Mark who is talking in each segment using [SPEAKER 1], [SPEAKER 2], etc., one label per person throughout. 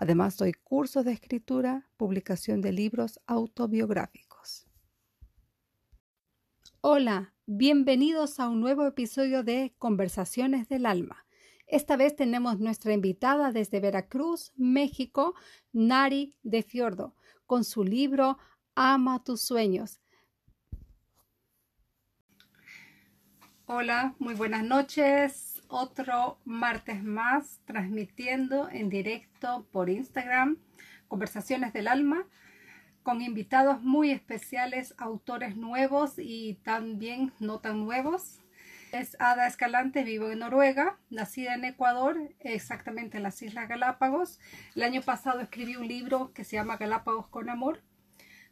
[SPEAKER 1] Además, doy cursos de escritura, publicación de libros autobiográficos. Hola, bienvenidos a un nuevo episodio de Conversaciones del Alma. Esta vez tenemos nuestra invitada desde Veracruz, México, Nari de Fiordo, con su libro Ama tus sueños. Hola, muy buenas noches otro martes más transmitiendo en directo por Instagram Conversaciones del Alma con invitados muy especiales, autores nuevos y también no tan nuevos. Es Ada Escalante, vivo en Noruega, nacida en Ecuador, exactamente en las Islas Galápagos. El año pasado escribí un libro que se llama Galápagos con Amor,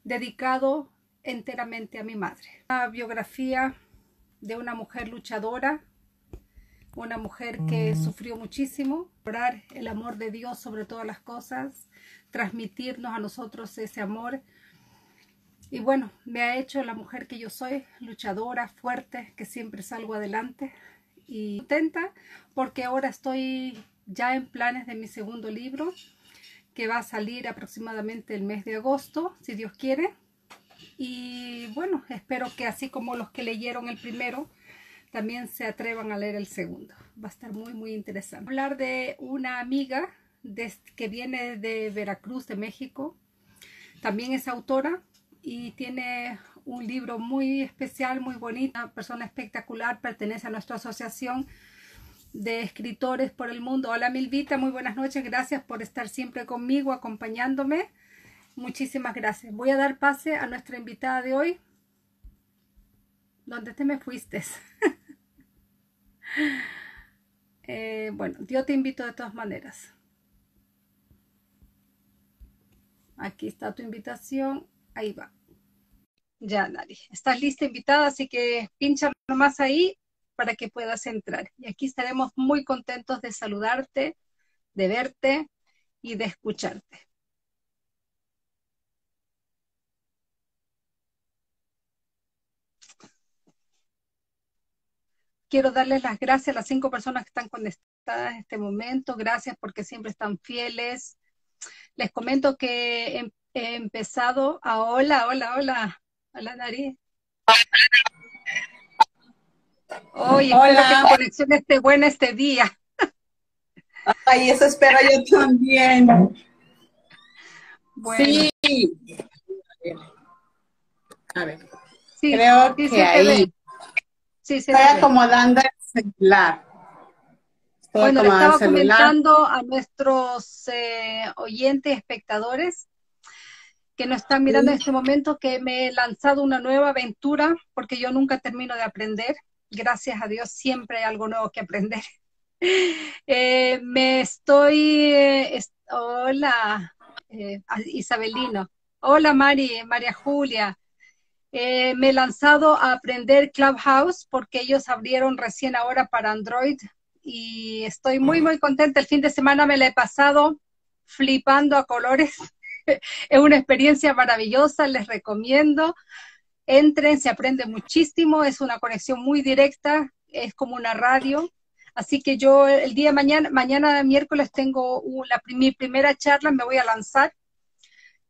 [SPEAKER 1] dedicado enteramente a mi madre. Una biografía de una mujer luchadora una mujer que sufrió muchísimo, orar el amor de Dios sobre todas las cosas, transmitirnos a nosotros ese amor. Y bueno, me ha hecho la mujer que yo soy, luchadora, fuerte, que siempre salgo adelante y contenta porque ahora estoy ya en planes de mi segundo libro que va a salir aproximadamente el mes de agosto, si Dios quiere. Y bueno, espero que así como los que leyeron el primero, también se atrevan a leer el segundo. Va a estar muy, muy interesante. Hablar de una amiga que viene de Veracruz, de México. También es autora y tiene un libro muy especial, muy bonito. Una persona espectacular, pertenece a nuestra asociación de escritores por el mundo. Hola Milvita, muy buenas noches. Gracias por estar siempre conmigo, acompañándome. Muchísimas gracias. Voy a dar pase a nuestra invitada de hoy. ¿Dónde te me fuiste? Eh, bueno, yo te invito de todas maneras. Aquí está tu invitación. Ahí va. Ya, Nari. Estás lista, invitada, así que pincha nomás ahí para que puedas entrar. Y aquí estaremos muy contentos de saludarte, de verte y de escucharte. Quiero darles las gracias a las cinco personas que están conectadas en este momento. Gracias porque siempre están fieles. Les comento que he, empezado a hola, hola, hola. Hola, nariz. Hoy espero que la conexión esté buena este día.
[SPEAKER 2] Ay, eso espero yo también.
[SPEAKER 1] Bueno.
[SPEAKER 2] Sí. A ver. Sí, Creo que ahí. Sí, Estoy acomodando el celular.
[SPEAKER 1] bueno, le estaba comentando a nuestros eh, oyentes, espectadores, que nos están mirando en este momento, que me he lanzado una nueva aventura, porque yo nunca termino de aprender. Gracias a Dios, siempre hay algo nuevo que aprender. Eh, me estoy... Eh, hola, Isabelino. Hola, Mari, María Julia. Eh, me he lanzado a aprender Clubhouse porque ellos abrieron recién ahora para Android y estoy muy, muy contenta. El fin de semana me la he pasado flipando a colores. es una experiencia maravillosa, les recomiendo. Entren, se aprende muchísimo, es una conexión muy directa, es como una radio. Así que yo el día de mañana, mañana miércoles tengo la, mi primera charla, me voy a lanzar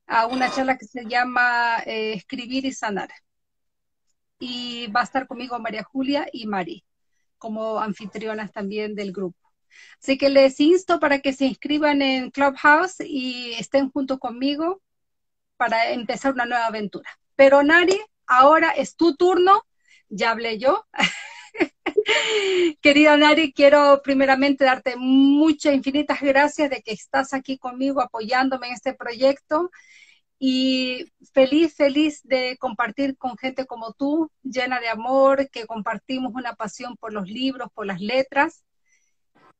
[SPEAKER 1] a una charla que se llama eh, Escribir y Sanar. Y va a estar conmigo María Julia y Mari, como anfitrionas también del grupo. Así que les insto para que se inscriban en Clubhouse y estén junto conmigo para empezar una nueva aventura. Pero Nari, ahora es tu turno, ya hablé yo. Querida Nari, quiero primeramente darte muchas, infinitas gracias de que estás aquí conmigo apoyándome en este proyecto y feliz, feliz de compartir con gente como tú, llena de amor, que compartimos una pasión por los libros, por las letras.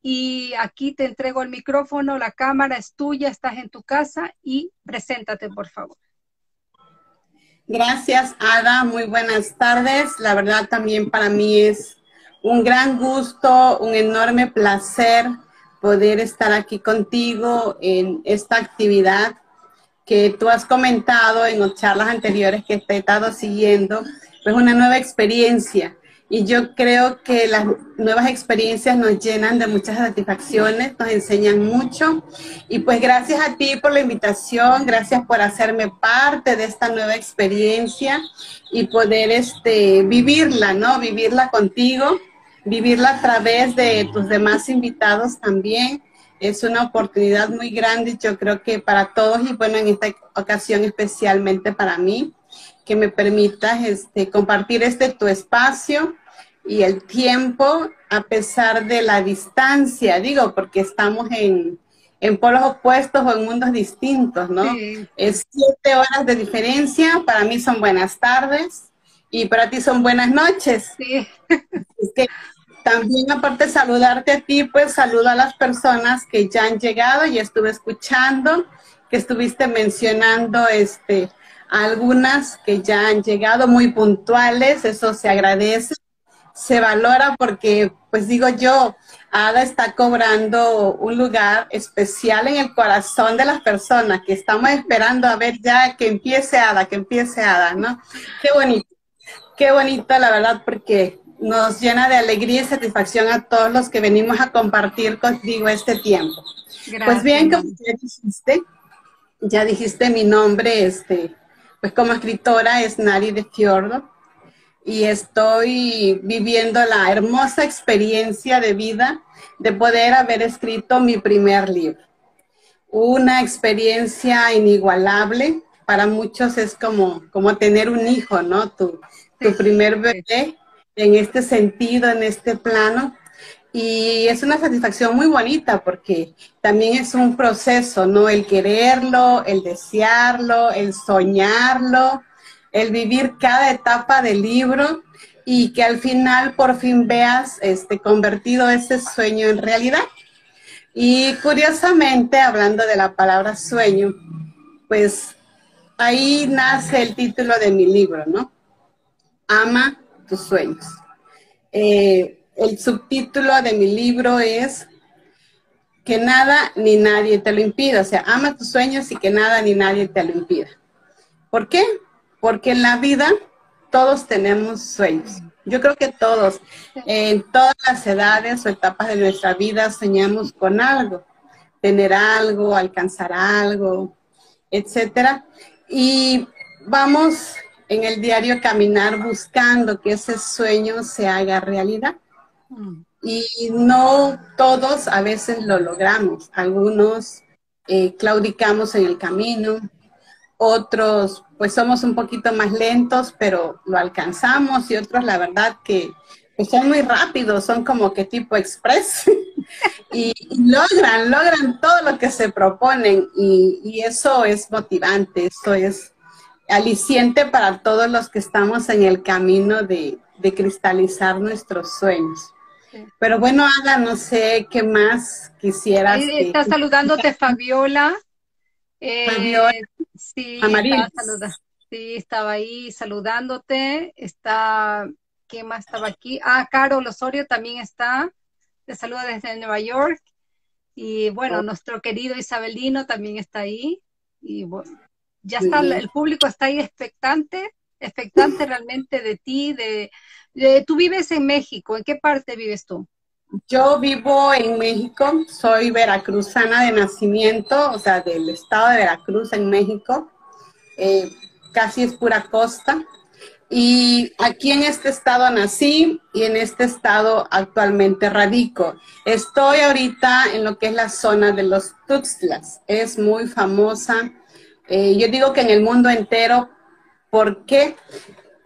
[SPEAKER 1] Y aquí te entrego el micrófono, la cámara es tuya, estás en tu casa y preséntate, por favor.
[SPEAKER 2] Gracias, Ada. Muy buenas tardes. La verdad también para mí es un gran gusto, un enorme placer poder estar aquí contigo en esta actividad que tú has comentado en las charlas anteriores que he estado siguiendo. Pues una nueva experiencia y yo creo que las nuevas experiencias nos llenan de muchas satisfacciones, nos enseñan mucho. Y pues gracias a ti por la invitación, gracias por hacerme parte de esta nueva experiencia y poder este, vivirla, ¿no? Vivirla contigo, vivirla a través de tus demás invitados también. Es una oportunidad muy grande, yo creo que para todos y bueno, en esta ocasión especialmente para mí que me permitas este, compartir este tu espacio y el tiempo a pesar de la distancia, digo, porque estamos en, en polos opuestos o en mundos distintos, ¿no? Es siete horas de diferencia, para mí son buenas tardes y para ti son buenas noches. Sí. Es que también aparte de saludarte a ti, pues saludo a las personas que ya han llegado y estuve escuchando, que estuviste mencionando este algunas que ya han llegado muy puntuales, eso se agradece, se valora porque, pues digo yo, Ada está cobrando un lugar especial en el corazón de las personas que estamos esperando a ver ya que empiece Ada, que empiece Ada, ¿no? Qué bonito, qué bonito la verdad porque nos llena de alegría y satisfacción a todos los que venimos a compartir contigo este tiempo. Pues bien, como ya dijiste, ya dijiste mi nombre, este, pues como escritora es Nari de Fiordo y estoy viviendo la hermosa experiencia de vida de poder haber escrito mi primer libro. Una experiencia inigualable, para muchos es como, como tener un hijo, ¿no? Tu, tu primer bebé en este sentido, en este plano. Y es una satisfacción muy bonita porque también es un proceso, ¿no? El quererlo, el desearlo, el soñarlo, el vivir cada etapa del libro y que al final por fin veas este, convertido ese sueño en realidad. Y curiosamente, hablando de la palabra sueño, pues ahí nace el título de mi libro, ¿no? Ama tus sueños. Eh, el subtítulo de mi libro es Que nada ni nadie te lo impida. O sea, ama tus sueños y que nada ni nadie te lo impida. ¿Por qué? Porque en la vida todos tenemos sueños. Yo creo que todos, en todas las edades o etapas de nuestra vida, soñamos con algo, tener algo, alcanzar algo, etcétera. Y vamos en el diario caminar buscando que ese sueño se haga realidad. Y no todos a veces lo logramos. Algunos eh, claudicamos en el camino, otros pues somos un poquito más lentos, pero lo alcanzamos y otros la verdad que pues, son muy rápidos, son como que tipo express y, logran, logran todo lo que se proponen y, y eso es motivante, eso es aliciente para todos los que estamos en el camino de, de cristalizar nuestros sueños. Pero bueno, Ada, no sé qué más quisieras.
[SPEAKER 1] está saludándote Fabiola. Eh, Fabiola. Sí, estaba sí, estaba ahí saludándote. Está, ¿qué más estaba aquí? Ah, Carol Osorio también está. Te saluda desde Nueva York. Y bueno, oh. nuestro querido Isabelino también está ahí. Y bueno, ya está, el público está ahí expectante, expectante realmente de ti, de, eh, tú vives en México, ¿en qué parte vives tú?
[SPEAKER 2] Yo vivo en México, soy veracruzana de nacimiento, o sea, del estado de Veracruz en México, eh, casi es pura costa. Y aquí en este estado nací y en este estado actualmente radico. Estoy ahorita en lo que es la zona de los Tuxtlas. Es muy famosa. Eh, yo digo que en el mundo entero. ¿Por qué?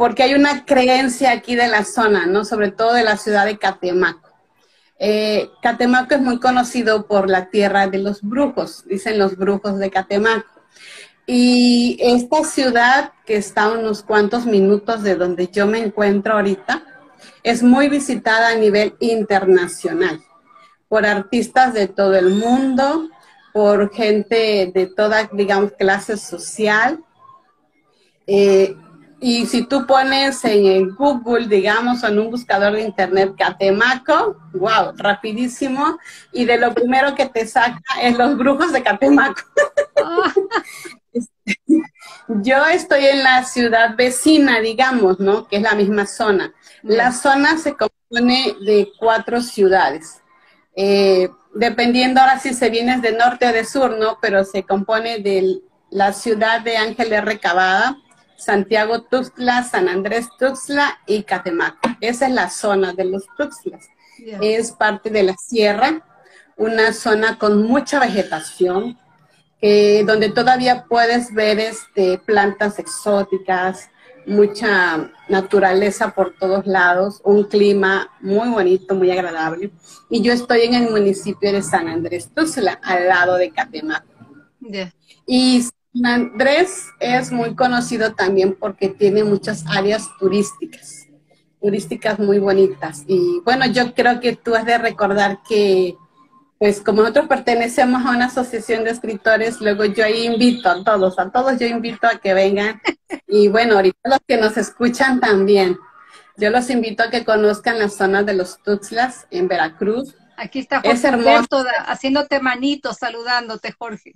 [SPEAKER 2] porque hay una creencia aquí de la zona, ¿no? Sobre todo de la ciudad de Catemaco. Eh, Catemaco es muy conocido por la tierra de los brujos, dicen los brujos de Catemaco. Y esta ciudad, que está a unos cuantos minutos de donde yo me encuentro ahorita, es muy visitada a nivel internacional por artistas de todo el mundo, por gente de toda, digamos, clase social. Eh, y si tú pones en Google, digamos, o en un buscador de internet Catemaco, wow, rapidísimo, y de lo primero que te saca es los brujos de Catemaco. Yo estoy en la ciudad vecina, digamos, ¿no? Que es la misma zona. La zona se compone de cuatro ciudades. Eh, dependiendo ahora si se viene de norte o de sur, ¿no? Pero se compone de la ciudad de Ángeles Recabada, Santiago Tuxtla, San Andrés Tuxtla y Catemaco. Esa es la zona de los Tuxtlas. Es parte de la sierra, una zona con mucha vegetación, eh, donde todavía puedes ver este, plantas exóticas, mucha naturaleza por todos lados, un clima muy bonito, muy agradable. Y yo estoy en el municipio de San Andrés Tuxtla, al lado de Catemaco. Y San Andrés es muy conocido también porque tiene muchas áreas turísticas, turísticas muy bonitas. Y bueno, yo creo que tú has de recordar que pues como nosotros pertenecemos a una asociación de escritores, luego yo ahí invito a todos, a todos yo invito a que vengan. Y bueno, ahorita los que nos escuchan también, yo los invito a que conozcan las zonas de los Tuxtlas en Veracruz.
[SPEAKER 1] Aquí está Jorge Alberto haciéndote manitos, saludándote, Jorge.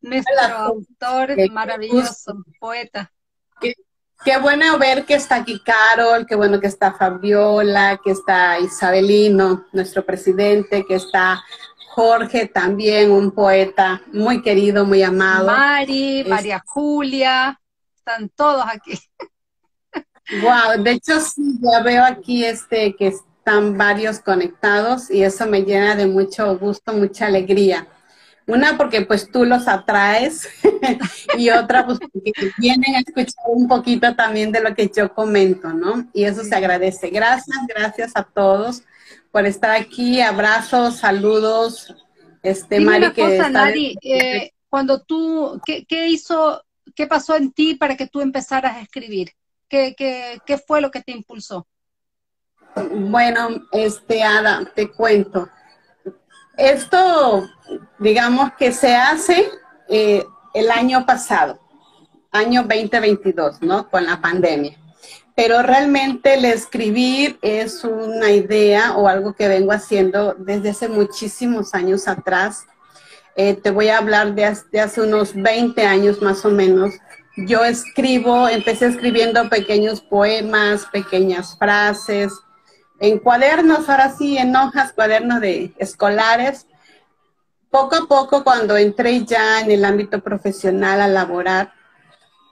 [SPEAKER 1] Nuestro autor maravilloso, poeta.
[SPEAKER 2] Qué, qué, bueno ver que está aquí Carol, qué bueno que está Fabiola, que está Isabelino, nuestro presidente, que está Jorge también, un poeta muy querido, muy amado.
[SPEAKER 1] Mari, María Julia, están todos aquí.
[SPEAKER 2] Wow, de hecho sí, ya veo aquí este que están varios conectados y eso me llena de mucho gusto, mucha alegría. Una porque pues tú los atraes y otra pues porque vienen a escuchar un poquito también de lo que yo comento, ¿no? Y eso se agradece. Gracias, gracias a todos por estar aquí. Abrazos, saludos.
[SPEAKER 1] Este, Mari, cosa, Nari, eh, cuando tú, ¿qué, hizo, qué pasó en ti para que tú empezaras a escribir? ¿Qué, qué, qué fue lo que te impulsó?
[SPEAKER 2] Bueno, este, Ada, te cuento. Esto, digamos que se hace eh, el año pasado, año 2022, ¿no? Con la pandemia pero realmente el escribir es una idea o algo que vengo haciendo desde hace muchísimos años atrás. Eh, te voy a hablar de, hace unos 20 años más o menos. Yo escribo, empecé escribiendo pequeños poemas, pequeñas frases, en cuadernos, ahora sí, en hojas, cuadernos de escolares. Poco a poco, cuando entré ya en el ámbito profesional a laborar,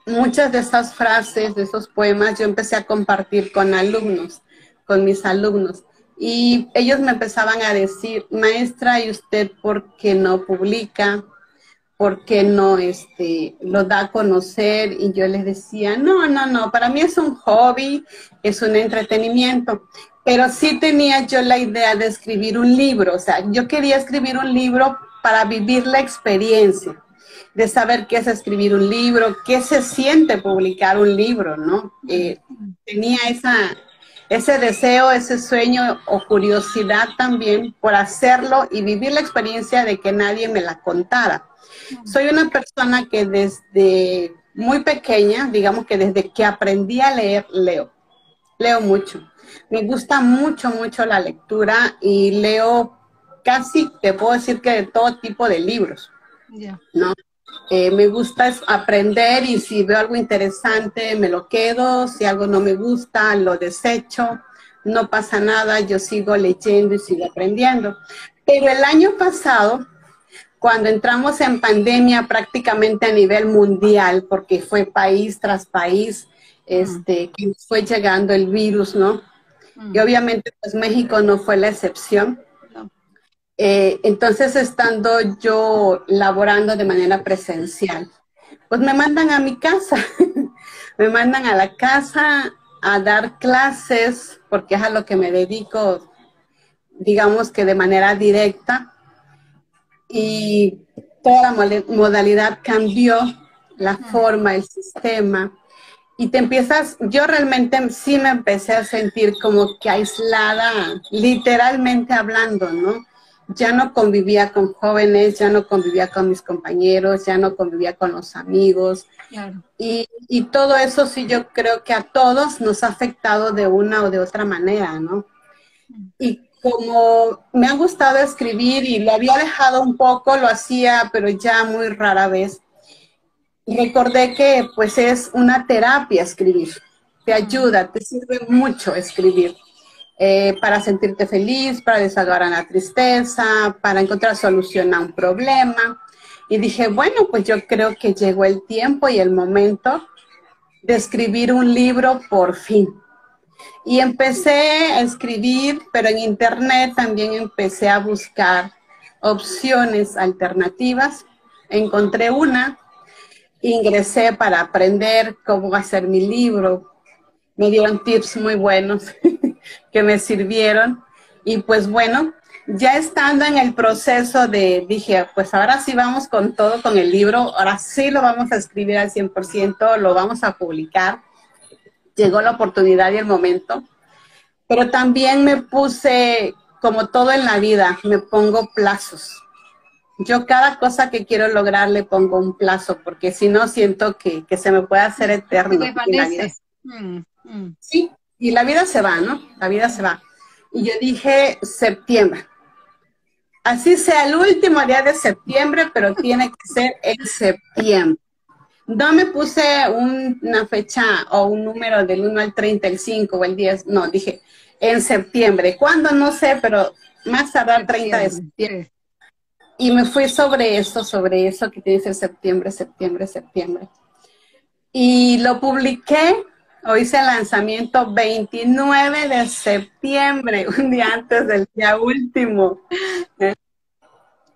[SPEAKER 2] muchas de esas frases, de esos poemas, yo empecé a compartir con alumnos, con mis alumnos. Y ellos me empezaban a decir, maestra, ¿y usted por qué no publica? ¿Por qué no este, lo da a conocer? Y yo les decía, no, no, no, para mí es un hobby, es un entretenimiento. Pero sí tenía yo la idea de escribir un libro, o sea, yo quería escribir un libro para vivir la experiencia de saber qué es escribir un libro, qué se siente publicar un libro, ¿no? Eh, tenía esa, ese deseo, ese sueño o curiosidad también por hacerlo y vivir la experiencia de que nadie me la contara. Soy una persona que desde muy pequeña, digamos que desde que aprendí a leer, leo. Leo mucho. Me gusta mucho, mucho la lectura y leo casi, te puedo decir que de todo tipo de libros. ¿no? Eh, me gusta aprender y si veo algo interesante me lo quedo, si algo no me gusta lo desecho, no pasa nada, yo sigo leyendo y sigo aprendiendo. Pero el año pasado, cuando entramos en pandemia prácticamente a nivel mundial, porque fue país tras país, este, que fue llegando el virus, ¿no? Y obviamente pues México no fue la excepción. Eh, entonces, estando yo laborando de manera presencial, pues me mandan a mi casa, me mandan a la casa a dar clases, porque es a lo que me dedico, digamos que de manera directa, y toda la modalidad cambió, la forma, el sistema, y te empiezas, yo realmente sí me empecé a sentir como que aislada, literalmente hablando, ¿no? Ya no convivía con jóvenes, ya no convivía con mis compañeros, ya no convivía con los amigos. Y, y, todo eso sí yo creo que a todos nos ha afectado de una o de otra manera, ¿no? Y como me ha gustado escribir y lo había dejado un poco, lo hacía, pero ya muy rara vez, recordé que pues es una terapia escribir, te ayuda, te sirve mucho escribir. Eh, para sentirte feliz, para desahogar la tristeza, para encontrar solución a un problema. Y dije, bueno, pues yo creo que llegó el tiempo y el momento de escribir un libro por fin. Y empecé a escribir, pero en internet también empecé a buscar opciones alternativas. Encontré una, ingresé para aprender cómo hacer mi libro. Me dieron tips muy buenos que me sirvieron. Y pues bueno, ya estando en el proceso de, dije, pues ahora sí vamos con todo, con el libro, ahora sí lo vamos a escribir al 100%, lo vamos a publicar llegó la oportunidad y el momento, pero también me puse, como todo en la vida, me pongo plazos. Yo cada cosa que quiero lograr le pongo un plazo, porque si no siento que, se me puede hacer eterno. Mm, mm. Sí, y la vida se va, ¿no? La vida se va. Y yo dije septiembre. Así sea el último día de septiembre, pero tiene que ser en septiembre. No me puse una fecha o un número del 1 al 30, el 5 o el 10, no, dije en septiembre. ¿Cuándo? No sé, pero más tardar 30 de septiembre. Y me fui sobre eso, sobre eso que dice septiembre, septiembre, septiembre. Y lo publiqué, o hice el lanzamiento 29 de septiembre, un día antes del día último.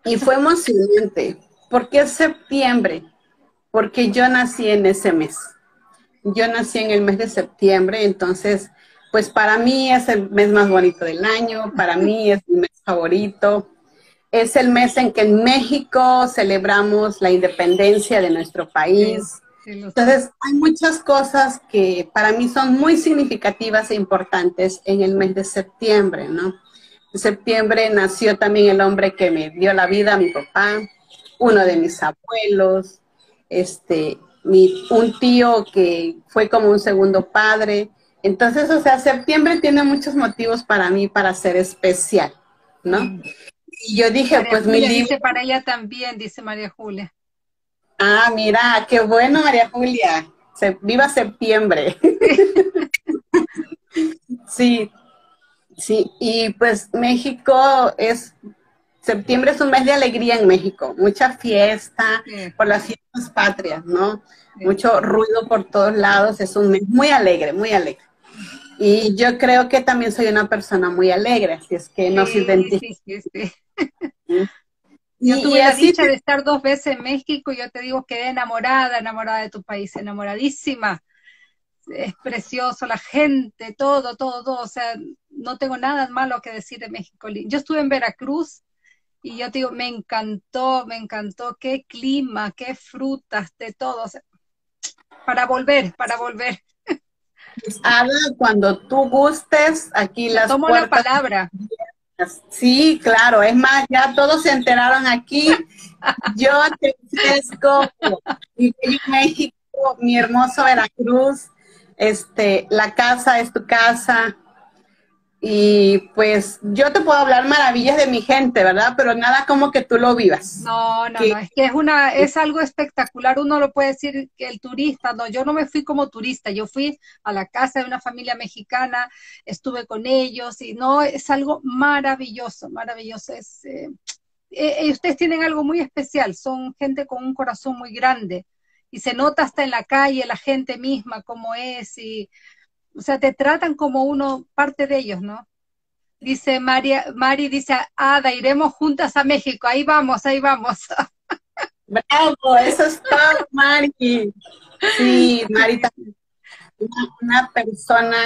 [SPEAKER 2] Y fue emocionante. ¿Por qué septiembre? porque yo nací en ese mes. Yo nací en el mes de septiembre, entonces, pues para mí es el mes más bonito del año, para mí es mi mes favorito. Es el mes en que en México celebramos la independencia de nuestro país. Entonces, hay muchas cosas que para mí son muy significativas e importantes en el mes de septiembre, ¿no? En septiembre nació también el hombre que me dio la vida, mi papá, uno de mis abuelos, este, mi, un tío que fue como un segundo padre. Entonces, o sea, septiembre tiene muchos motivos para mí para ser especial, ¿no? Y yo dije, pues mi libro...
[SPEAKER 1] Dice para ella también, dice María Julia.
[SPEAKER 2] Ah, mira, qué bueno, María Julia. viva septiembre. sí, sí, y pues México es septiembre es un mes de alegría en México, mucha fiesta por las fiestas patrias, ¿no? Mucho ruido por todos lados, es un mes muy alegre, muy alegre. Y yo creo que también soy una persona muy alegre, así es que nos identifica.
[SPEAKER 1] Yo tuve la dicha de estar dos veces en México y yo te digo, quedé enamorada, enamorada de tu país, enamoradísima. Es precioso, la gente, todo, todo, todo. O sea, no tengo nada malo que decir de México. Yo estuve en Veracruz y yo te digo, me encantó, me encantó, qué clima, qué frutas, de todo. para volver, para volver.
[SPEAKER 2] Ada, cuando tú gustes, aquí las
[SPEAKER 1] Tomo la palabra.
[SPEAKER 2] Sí, claro, es más, ya todos se enteraron aquí. Yo te ofrezco mi México, mi hermoso Veracruz, este, la casa es tu casa, y pues yo te puedo hablar maravillas de mi gente, ¿verdad? Pero nada como que tú lo vivas.
[SPEAKER 1] No, no, no, es que es una, es algo espectacular, uno lo puede decir que el turista, no, yo no me fui como turista, yo fui a la casa de una familia mexicana, estuve con ellos y no, es algo maravilloso, maravilloso. Es, eh, eh, ustedes tienen algo muy especial, son gente con un corazón muy grande y se nota hasta en la calle la gente misma cómo es y o sea, te tratan como uno, parte de ellos, ¿no? Dice María, Mari dice, Ada, iremos juntas a México, ahí vamos, ahí vamos.
[SPEAKER 2] Bravo, eso es todo, Mari. Sí, Mari, una, una persona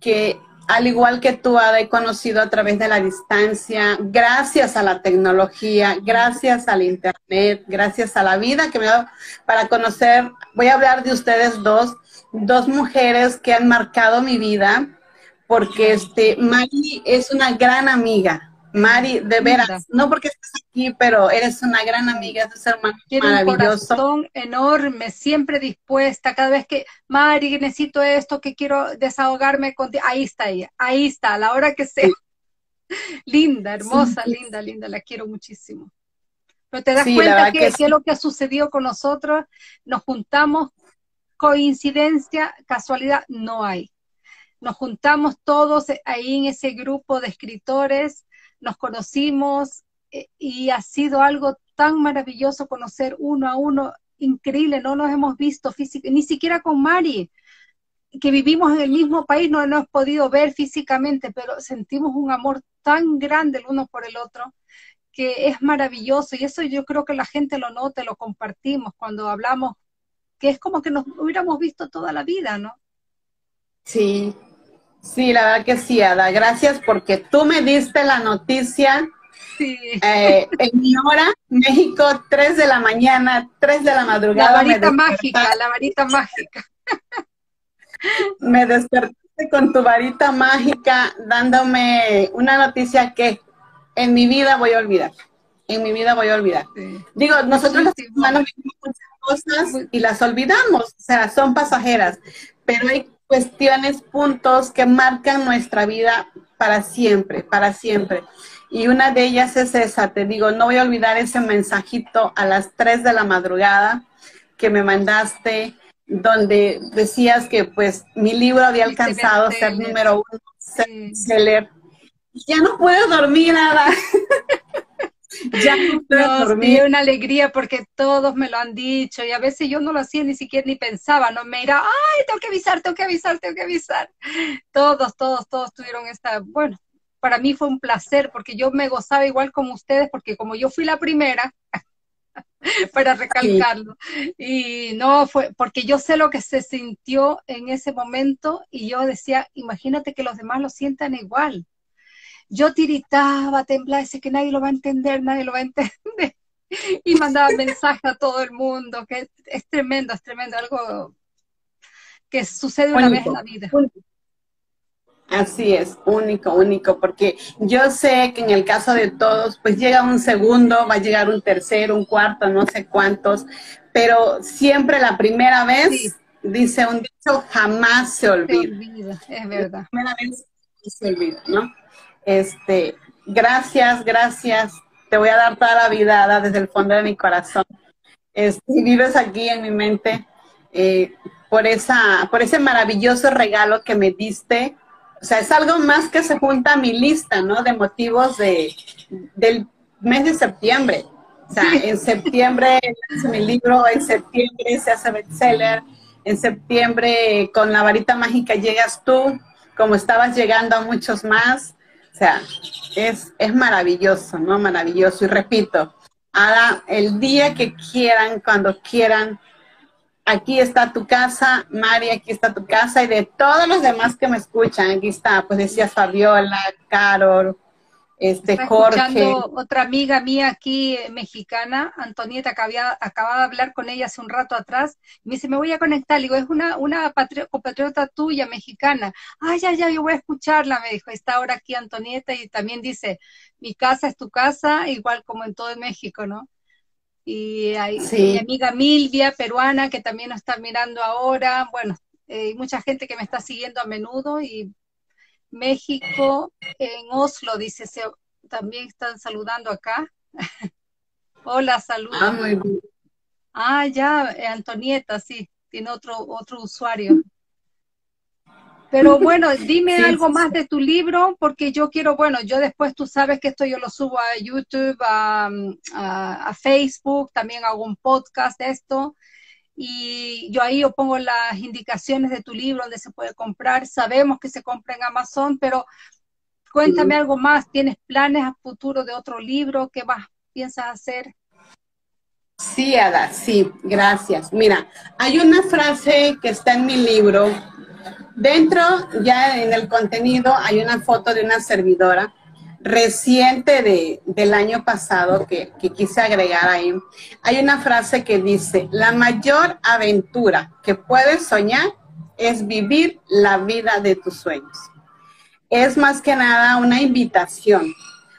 [SPEAKER 2] que al igual que tú, Ada, he conocido a través de la distancia, gracias a la tecnología, gracias al Internet, gracias a la vida que me ha dado para conocer. Voy a hablar de ustedes dos, dos mujeres que han marcado mi vida, porque este, Mari es una gran amiga, Mari, de veras, no porque estés aquí, pero eres una gran amiga, es un hermano
[SPEAKER 1] maravilloso. Un corazón enorme, siempre dispuesta, cada vez que, Mari, necesito esto, que quiero desahogarme contigo, ahí está ella, ahí está, a la hora que sea. linda, hermosa, linda, linda, la quiero muchísimo. Pero te das cuenta que, es lo que ha sucedido con nosotros, nos juntamos, coincidencia, casualidad, no hay. Nos juntamos todos ahí en ese grupo de escritores, nos conocimos eh, y ha sido algo tan maravilloso conocer uno a uno, increíble, no nos hemos visto físicamente, ni siquiera con Mari, que vivimos en el mismo país, no nos hemos podido ver físicamente, pero sentimos un amor tan grande el uno por el otro que es maravilloso y eso yo creo que la gente lo nota, lo compartimos cuando hablamos, que es como que nos hubiéramos visto toda la vida, ¿no?
[SPEAKER 2] Sí, sí, la verdad que sí, Ada. Gracias porque tú me diste la noticia sí. Eh, en mi hora, México, 3 de la mañana, 3 de la madrugada.
[SPEAKER 1] La varita mágica, la varita mágica.
[SPEAKER 2] me despertaste con tu varita mágica dándome una noticia que en mi vida voy a olvidar. En mi vida voy a olvidar. Digo, nosotros los humanos vivimos muchas cosas y las olvidamos, o sea, son pasajeras, pero hay cuestiones, puntos que marcan nuestra vida para siempre, para siempre. Y una de ellas es esa, te digo, no voy a olvidar ese mensajito a las 3 de la madrugada que me mandaste, donde decías que pues mi libro había alcanzado ser número uno, seller ya no puedo dormir nada.
[SPEAKER 1] ya no dormir. una alegría porque todos me lo han dicho y a veces yo no lo hacía ni siquiera ni pensaba, no me irá, ay, tengo que avisar, tengo que avisar, tengo que avisar. Todos, todos, todos tuvieron esta, bueno, para mí fue un placer porque yo me gozaba igual como ustedes porque como yo fui la primera, para recalcarlo. Y no fue, porque yo sé lo que se sintió en ese momento y yo decía, imagínate que los demás lo sientan igual yo tiritaba, temblaba, decía que nadie lo va a entender, nadie lo va a entender. Y mandaba mensajes a todo el mundo, que es, tremendo, es tremendo, algo que sucede una vez en la vida.
[SPEAKER 2] Así es, único, único, porque yo sé que en el caso de todos, pues llega un segundo, va a llegar un tercero, un cuarto, no sé cuántos, pero siempre la primera vez, dice un dicho, jamás se olvida. Se olvida, es verdad. La primera vez se olvida, ¿no? Este, gracias, gracias. Te voy a dar toda la vida desde el fondo de mi corazón. Este, vives aquí en mi mente eh, por, esa, por ese maravilloso regalo que me diste. O sea, es algo más que se junta a mi lista, ¿no? De motivos de, del mes de septiembre. O sea, en septiembre hace mi libro, en septiembre se hace bestseller, en septiembre con la varita mágica llegas tú, como estabas llegando a muchos más. O sea, es, es maravilloso, ¿no? Maravilloso. Y repito, Ada, el día que quieran, cuando quieran, aquí está tu casa, Mari, aquí está tu casa, y de todos los demás que me escuchan, aquí está, pues decía Fabiola, Carol, este Jorge.
[SPEAKER 1] otra amiga mía aquí eh, mexicana, Antonieta, que había, acababa de hablar con ella hace un rato atrás, me dice, me voy a conectar, le digo, es una, una compatriota tuya mexicana, ay, ya, ya, yo voy a escucharla, me dijo, está ahora aquí Antonieta y también dice, mi casa es tu casa, igual como en todo México, ¿no? Y hay mi amiga Milvia, peruana, que también nos está mirando ahora, bueno, eh, hay mucha gente que me está siguiendo a menudo y México, en Oslo, dice, se, también están saludando acá. Hola, saludos. Ah, muy bien. Ah, ya, eh, Antonieta, sí, tiene otro, otro usuario. Pero bueno, dime algo más de tu libro, porque yo quiero, bueno, yo después tú sabes que esto yo lo subo a YouTube, a, a Facebook, también hago un podcast de esto y yo ahí yo pongo las indicaciones de tu libro donde se puede comprar. Sabemos que se compra en Amazon, pero cuéntame algo más. ¿Tienes planes a futuro de otro libro? ¿Qué más piensas hacer?
[SPEAKER 2] Sí, Ada, sí, gracias. Mira, hay una frase que está en mi libro. Dentro, ya en el contenido, hay una foto de una servidora reciente de, del año pasado que, quise agregar ahí, hay una frase que dice, la mayor aventura que puedes soñar es vivir la vida de tus sueños. Es más que nada una invitación,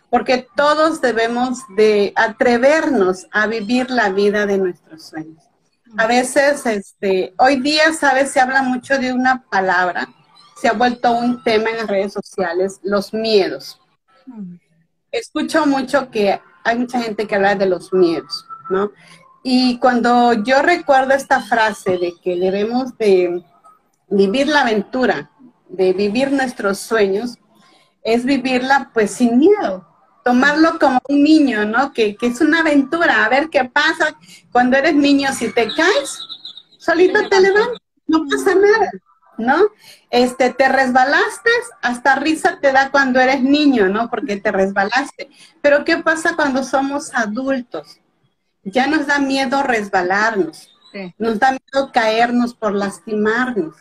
[SPEAKER 2] porque todos debemos de atrevernos a vivir la vida de nuestros sueños. A veces, este, hoy día, sabes, se habla mucho de una palabra, se ha vuelto un tema en las redes sociales, los miedos. Escucho mucho que hay mucha gente que habla de los miedos, ¿no? Y cuando yo recuerdo esta frase de que debemos de vivir la aventura, de vivir nuestros sueños, es vivirla pues sin miedo, tomarlo como un niño, ¿no? Que, es una aventura, a ver qué pasa. Cuando eres niño, si te caes, solito te levantas, no pasa nada, ¿no? Este, te resbalaste, hasta risa te da cuando eres niño, ¿no? Porque te resbalaste. Pero ¿qué pasa cuando somos adultos? Ya nos da miedo resbalarnos, nos da miedo caernos por lastimarnos.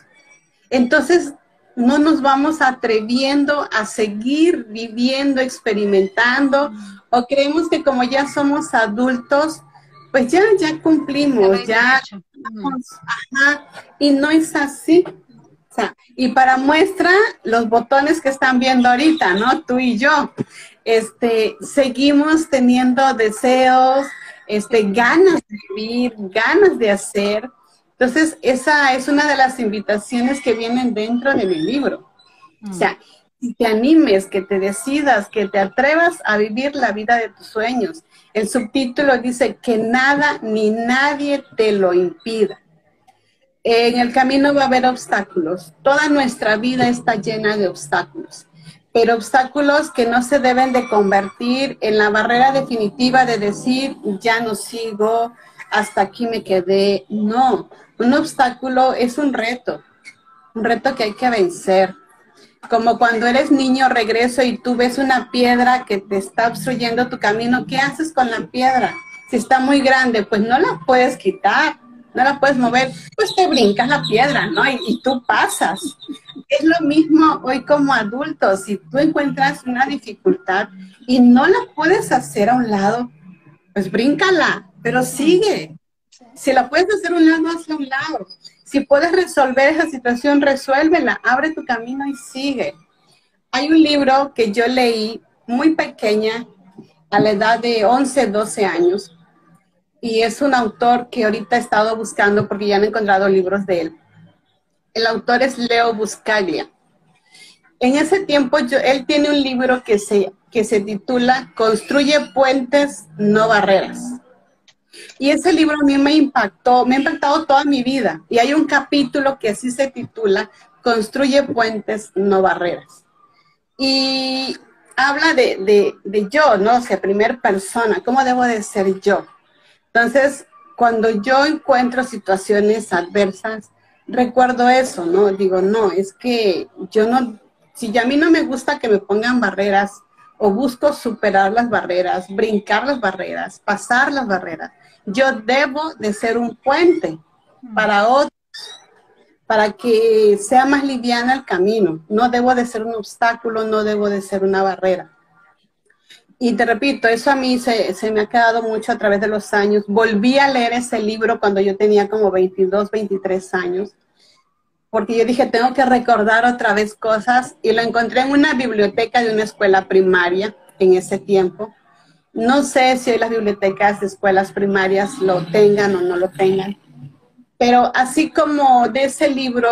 [SPEAKER 2] Entonces, no nos vamos atreviendo a seguir viviendo, experimentando, o creemos que como ya somos adultos, pues ya, ya cumplimos, ya, y no es así. Y para muestra, los botones que están viendo ahorita, ¿no? Tú y yo, este, seguimos teniendo deseos, este, ganas de vivir, ganas de hacer, entonces, esa es una de las invitaciones que vienen dentro de mi libro. O sea, que te animes, que te decidas, que te atrevas a vivir la vida de tus sueños. El subtítulo dice que nada ni nadie te lo impida. En el camino va a haber obstáculos. Toda nuestra vida está llena de obstáculos, pero obstáculos que no se deben de convertir en la barrera definitiva de decir, ya no sigo, hasta aquí me quedé. No, un obstáculo es un reto, un reto que hay que vencer. Como cuando eres niño, regreso y tú ves una piedra que te está obstruyendo tu camino, ¿qué haces con la piedra? Si está muy grande, pues no la puedes quitar, no la puedes mover, pues te brincas la piedra, ¿no? Y, tú pasas. Es lo mismo hoy como adultos, si tú encuentras una dificultad y no la puedes hacer a un lado, pues bríncala, pero sigue, si la puedes hacer un lado, hazla a un lado. Si puedes resolver esa situación, resuélvela, abre tu camino y sigue. Hay un libro que yo leí muy pequeña, a la edad de 11, 12 años, y es un autor que ahorita he estado buscando porque ya he encontrado libros de él. El autor es Leo Buscaglia. En ese tiempo yo, él tiene un libro que se, que se titula Construye puentes, no barreras. Y ese libro a mí me impactó, me ha impactado toda mi vida. Y hay un capítulo que así se titula, Construye puentes, no barreras. Y habla de, de, yo, ¿no? O sea, primer persona, ¿cómo debo de ser yo? Entonces, cuando yo encuentro situaciones adversas, recuerdo eso, ¿no? Digo, no, es que yo no, si a mí no me gusta que me pongan barreras, o busco superar las barreras, brincar las barreras, pasar las barreras, yo debo de ser un puente para otros, para que sea más liviana el camino. No debo de ser un obstáculo, no debo de ser una barrera. Y te repito, eso a mí se, me ha quedado mucho a través de los años. Volví a leer ese libro cuando yo tenía como 22, 23 años, porque yo dije, tengo que recordar otra vez cosas y lo encontré en una biblioteca de una escuela primaria en ese tiempo. No sé si las bibliotecas de escuelas primarias lo tengan o no lo tengan, pero así como de ese libro,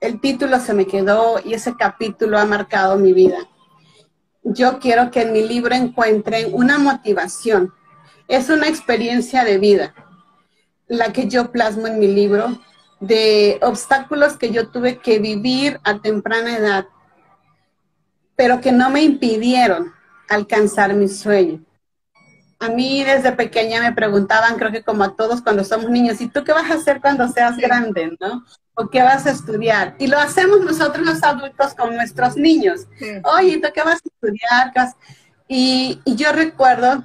[SPEAKER 2] el título se me quedó y ese capítulo ha marcado mi vida. Yo quiero que en mi libro encuentren una motivación. Es una experiencia de vida, la que yo plasmo en mi libro, de obstáculos que yo tuve que vivir a temprana edad, pero que no me impidieron alcanzar mi sueño. A mí desde pequeña me preguntaban, creo que como a todos cuando somos niños, ¿y tú qué vas a hacer cuando seas grande, no? ¿O qué vas a estudiar? Y lo hacemos nosotros los adultos con nuestros niños. Oye, ¿tú qué vas a estudiar? Y, y yo recuerdo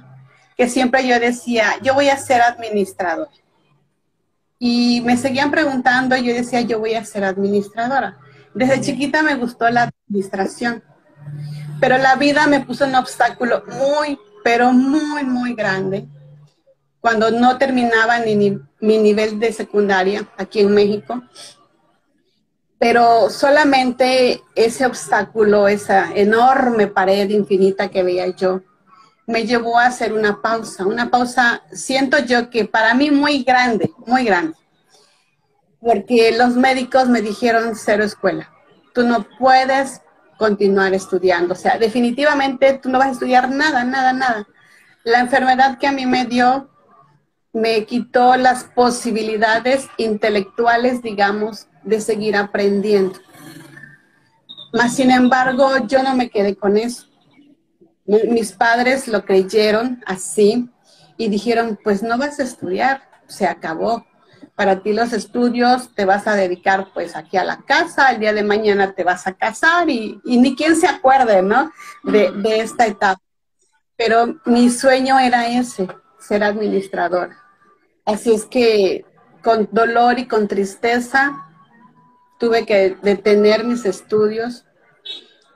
[SPEAKER 2] que siempre yo decía, yo voy a ser administrador. Y me seguían preguntando, y yo decía, yo voy a ser administradora. Desde chiquita me gustó la administración, pero la vida me puso un obstáculo muy pero muy, muy grande. Cuando no terminaba ni, mi nivel de secundaria aquí en México, pero solamente ese obstáculo, esa enorme pared infinita que veía yo, me llevó a hacer una pausa, una pausa, siento yo que para mí muy grande, muy grande, porque los médicos me dijeron cero escuela, tú no puedes continuar estudiando, o sea, definitivamente tú no vas a estudiar nada, nada, nada. La enfermedad que a mí me dio me quitó las posibilidades intelectuales, digamos, de seguir aprendiendo. Mas, sin embargo, yo no me quedé con eso. Mis padres lo creyeron así y dijeron, pues no vas a estudiar, se acabó. Para ti los estudios te vas a dedicar pues aquí a la casa, el día de mañana te vas a casar y, ni quien se acuerde, ¿no? De, de esta etapa. Pero mi sueño era ese, ser administradora. Así es que con dolor y con tristeza tuve que detener mis estudios.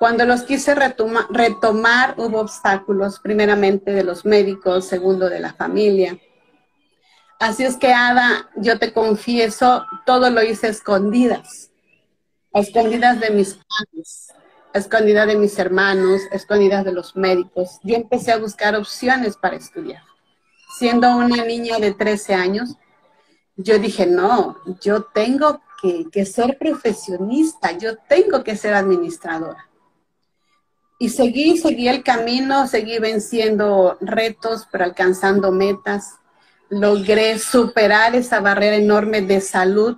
[SPEAKER 2] Cuando los quise retomar, hubo obstáculos, primeramente de los médicos, segundo de la familia. Así es que, Ada, yo te confieso, todo lo hice escondidas, escondidas de mis padres, escondidas de mis hermanos, escondidas de los médicos. Yo empecé a buscar opciones para estudiar siendo una niña de 13 años, yo dije, no, yo tengo que, ser profesionista, yo tengo que ser administradora. Y seguí, seguí el camino, seguí venciendo retos, pero alcanzando metas. Logré superar esa barrera enorme de salud.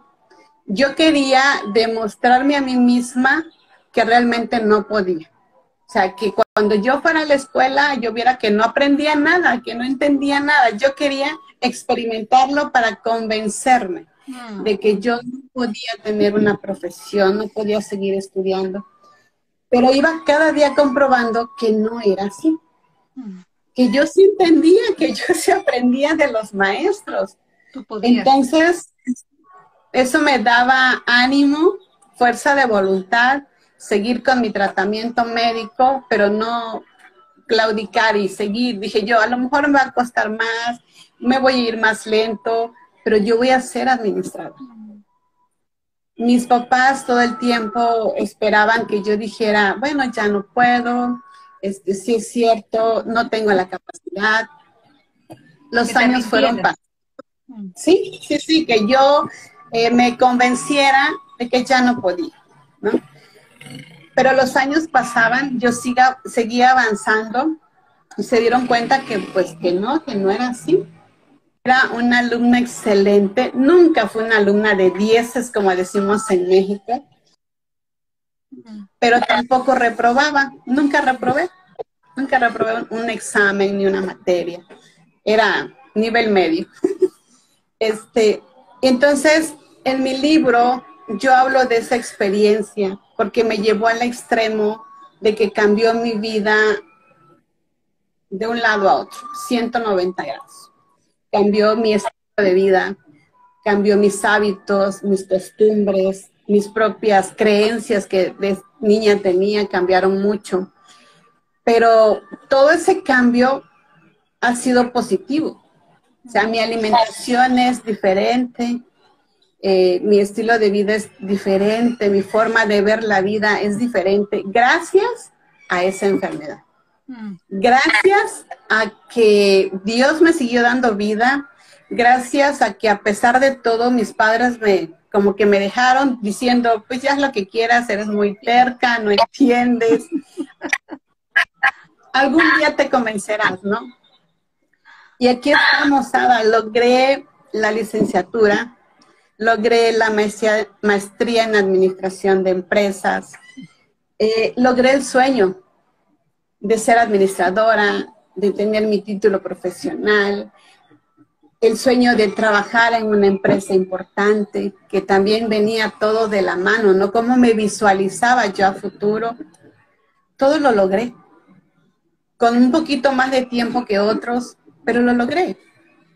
[SPEAKER 2] Yo quería demostrarme a mí misma que realmente no podía. O sea, que cuando yo fuera a la escuela, yo viera que no aprendía nada, que no entendía nada. Yo quería experimentarlo para convencerme mm. de que yo no podía tener una profesión, no podía seguir estudiando. Pero iba cada día comprobando que no era así. Mm. Que yo sí entendía, que yo sí aprendía de los maestros. Entonces, eso me daba ánimo, fuerza de voluntad seguir con mi tratamiento médico, pero no claudicar y seguir. Dije yo, a lo mejor me va a costar más, me voy a ir más lento, pero yo voy a ser administrador. Mis papás todo el tiempo esperaban que yo dijera, bueno, ya no puedo, este, sí es cierto, no tengo la capacidad. Los años fueron pasando. Sí, sí, sí, que yo eh, me convenciera de que ya no podía, ¿no? Pero los años pasaban, yo siga, seguía avanzando y se dieron cuenta que pues que no, que no era así. Era una alumna excelente, nunca fue una alumna de dieces como decimos en México, pero tampoco reprobaba, nunca reprobé, nunca reprobé un examen ni una materia, era nivel medio. Este, entonces, en mi libro yo hablo de esa experiencia porque me llevó al extremo de que cambió mi vida de un lado a otro, 190 grados. Cambió mi estilo de vida, cambió mis hábitos, mis costumbres, mis propias creencias que de niña tenía, cambiaron mucho. Pero todo ese cambio ha sido positivo. O sea, mi alimentación es diferente, eh, mi estilo de vida es diferente, mi forma de ver la vida es diferente, gracias a esa enfermedad. Mm. Gracias a que Dios me siguió dando vida, gracias a que a pesar de todo mis padres me como que me dejaron diciendo, pues ya es lo que quieras, eres muy terca, no entiendes. Algún día te convencerás, ¿no? Y aquí estamos, Ada, logré la licenciatura logré la maestría, en administración de empresas, eh, logré el sueño de ser administradora, de tener mi título profesional, el sueño de trabajar en una empresa importante, que también venía todo de la mano, ¿no? Cómo me visualizaba yo a futuro. Todo lo logré, con un poquito más de tiempo que otros, pero lo logré.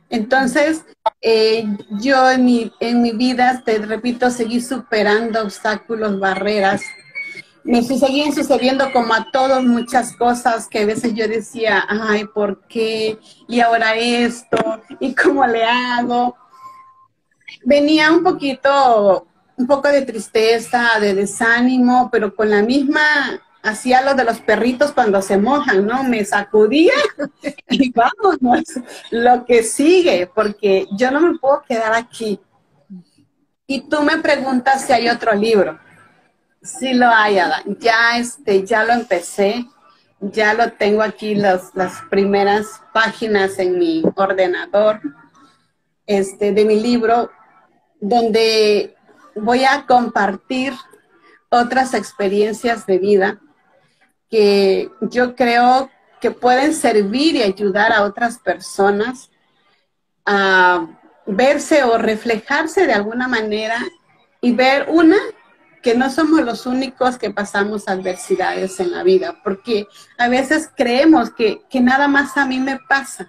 [SPEAKER 2] Entonces, eh, yo en mi, en mi vida, te repito, seguí superando obstáculos, barreras. Me seguían sucediendo como a todos muchas cosas que a veces yo decía, ay, ¿por qué? Y ahora esto, ¿y cómo le hago? Venía un poquito un poco de tristeza, de desánimo, pero con la misma, hacía lo de los perritos cuando se mojan, ¿no? Me sacudía y vámonos, lo que sigue, porque yo no me puedo quedar aquí. Y tú me preguntas si hay otro libro. Sí lo hay. Ya, este, ya lo empecé, ya lo tengo aquí las primeras páginas en mi ordenador este, de mi libro, donde voy a compartir otras experiencias de vida que yo creo que pueden servir y ayudar a otras personas a verse o reflejarse de alguna manera y ver una que no somos los únicos que pasamos adversidades en la vida, porque a veces creemos que, nada más a mí me pasa,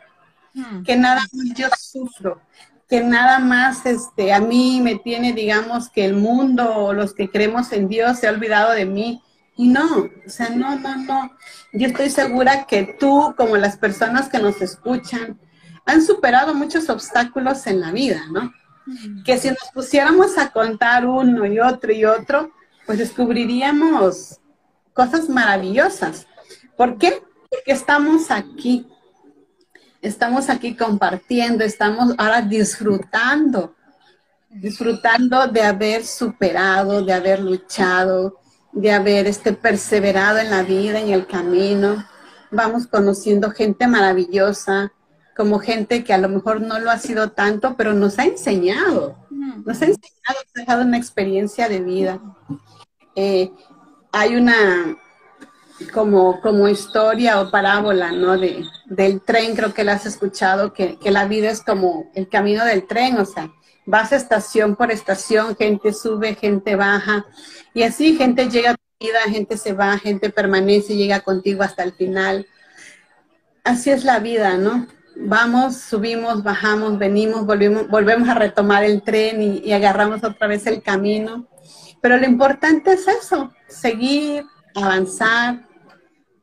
[SPEAKER 2] hmm. que nada más yo sufro, que nada más este, a mí me tiene, digamos, que el mundo o los que creemos en Dios se ha olvidado de mí. Y no, o sea, no, no, no. Yo estoy segura que tú, como las personas que nos escuchan, han superado muchos obstáculos en la vida, ¿no? Que si nos pusiéramos a contar uno y otro y otro, pues descubriríamos cosas maravillosas. ¿Por qué? Porque estamos aquí estamos aquí compartiendo, estamos ahora disfrutando, disfrutando de haber superado, de haber luchado, de haber este, perseverado en la vida, en el camino. Vamos conociendo gente maravillosa, como gente que a lo mejor no lo ha sido tanto, pero nos ha enseñado, nos ha enseñado, nos ha dejado una experiencia de vida. Eh, hay una, como, como historia o parábola, ¿no? De, del tren, creo que la has escuchado, que, que, la vida es como el camino del tren, o sea, vas estación por estación, gente sube, gente baja, y así gente llega a tu vida, gente se va, gente permanece, llega contigo hasta el final. Así es la vida, ¿no? Vamos, subimos, bajamos, venimos, volvemos, volvemos a retomar el tren y, y agarramos otra vez el camino. Pero lo importante es eso, seguir, avanzar,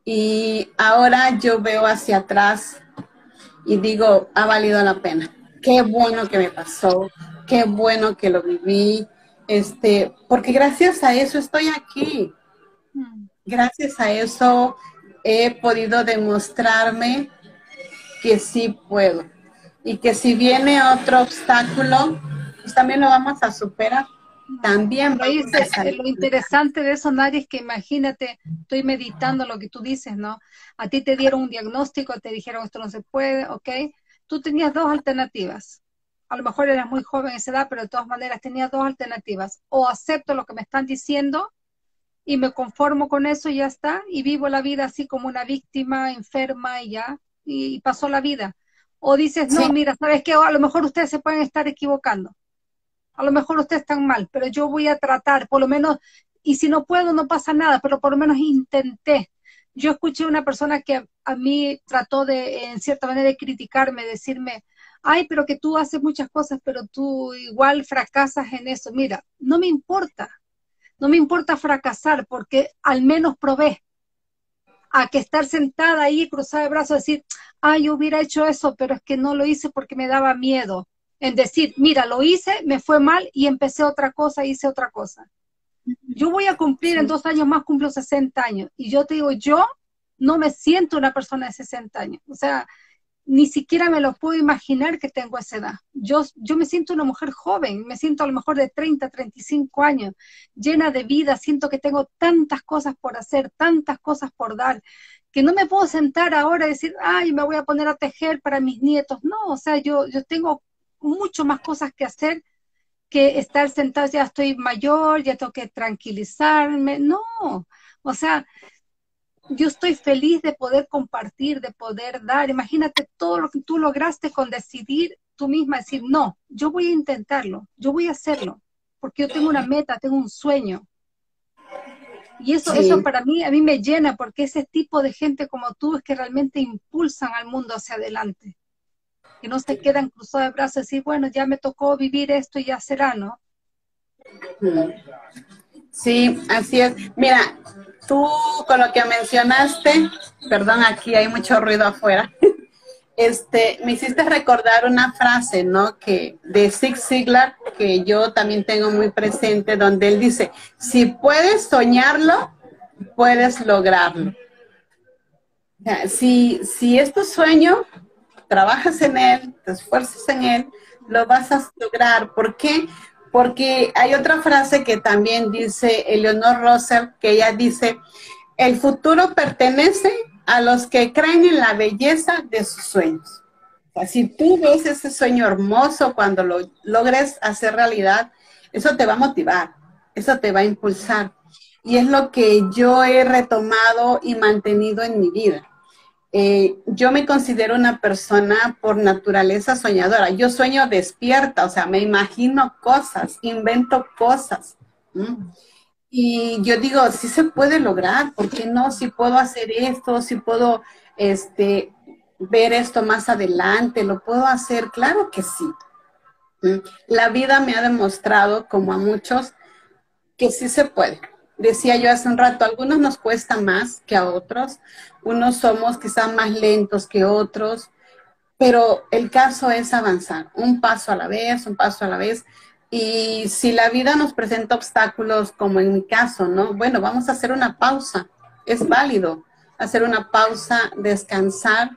[SPEAKER 2] y ahora yo veo hacia atrás y digo, ha valido la pena. Qué bueno que me pasó, qué bueno que lo viví, este, porque gracias a eso estoy aquí. Gracias a eso he podido demostrarme que sí puedo y que si viene otro obstáculo, pues también lo vamos a superar. También
[SPEAKER 1] lo interesante de eso, Nari, es que imagínate, estoy meditando lo que tú dices, ¿no? A ti te dieron un diagnóstico, te dijeron esto no se puede, ¿ok? Tú tenías dos alternativas. A lo mejor eras muy joven en esa edad, pero de todas maneras tenías dos alternativas. O acepto lo que me están diciendo y me conformo con eso y ya está, y vivo la vida así como una víctima enferma y ya, y, pasó la vida. O dices, no, mira, ¿sabes qué? a lo mejor ustedes se pueden estar equivocando a lo mejor ustedes están mal, pero yo voy a tratar, por lo menos, y si no puedo, no pasa nada, pero por lo menos intenté. Yo escuché una persona que a, mí trató de, en cierta manera, de criticarme, decirme, ay, pero que tú haces muchas cosas, pero tú igual fracasas en eso. Mira, no me importa, no me importa fracasar porque al menos probé a que estar sentada ahí, cruzada de brazos, decir, ay, yo hubiera hecho eso, pero es que no lo hice porque me daba miedo en decir, mira, lo hice, me fue mal y empecé otra cosa, hice otra cosa. Yo voy a cumplir en dos años más, cumplo 60 años. Y yo te digo, yo no me siento una persona de 60 años. O sea, ni siquiera me lo puedo imaginar que tengo esa edad. Yo, yo me siento una mujer joven, me siento a lo mejor de 30, 35 años, llena de vida, siento que tengo tantas cosas por hacer, tantas cosas por dar, que no me puedo sentar ahora y decir, ay, me voy a poner a tejer para mis nietos. No, o sea, yo, yo tengo mucho más cosas que hacer que estar sentado, ya estoy mayor, ya tengo que tranquilizarme. No, o sea, yo estoy feliz de poder compartir, de poder dar. Imagínate todo lo que tú lograste con decidir tú misma, decir, no, yo voy a intentarlo, yo voy a hacerlo, porque yo tengo una meta, tengo un sueño. Y eso, eso para mí, a mí me llena, porque ese tipo de gente como tú es que realmente impulsan al mundo hacia adelante que no se quedan cruzados de brazos y bueno, ya me tocó vivir esto y ya será, ¿no?
[SPEAKER 2] Sí, así es. Mira, tú con lo que mencionaste, perdón, aquí hay mucho ruido afuera. este, me hiciste recordar una frase, ¿no? Que de Zig Ziglar, que yo también tengo muy presente, donde él dice, si puedes soñarlo, puedes lograrlo. si, si es tu sueño, trabajas en él, te esfuerzas en él, lo vas a lograr. ¿Por qué? Porque hay otra frase que también dice Eleonor Russell, que ella dice, el futuro pertenece a los que creen en la belleza de sus sueños. Si tú ves ese sueño hermoso cuando lo logres hacer realidad, eso te va a motivar, eso te va a impulsar. Y es lo que yo he retomado y mantenido en mi vida. Eh, yo me considero una persona por naturaleza soñadora. Yo sueño despierta, o sea, me imagino cosas, invento cosas. Y yo digo, sí se puede lograr, ¿por qué no? Si puedo hacer esto, si puedo este, ver esto más adelante, lo puedo hacer, claro que sí. La vida me ha demostrado, como a muchos, que sí se puede decía yo hace un rato, algunos nos cuesta más que a otros, unos somos quizás más lentos que otros, pero el caso es avanzar, un paso a la vez, un paso a la vez. Y si la vida nos presenta obstáculos, como en mi caso, ¿no? Bueno, vamos a hacer una pausa, es válido hacer una pausa, descansar,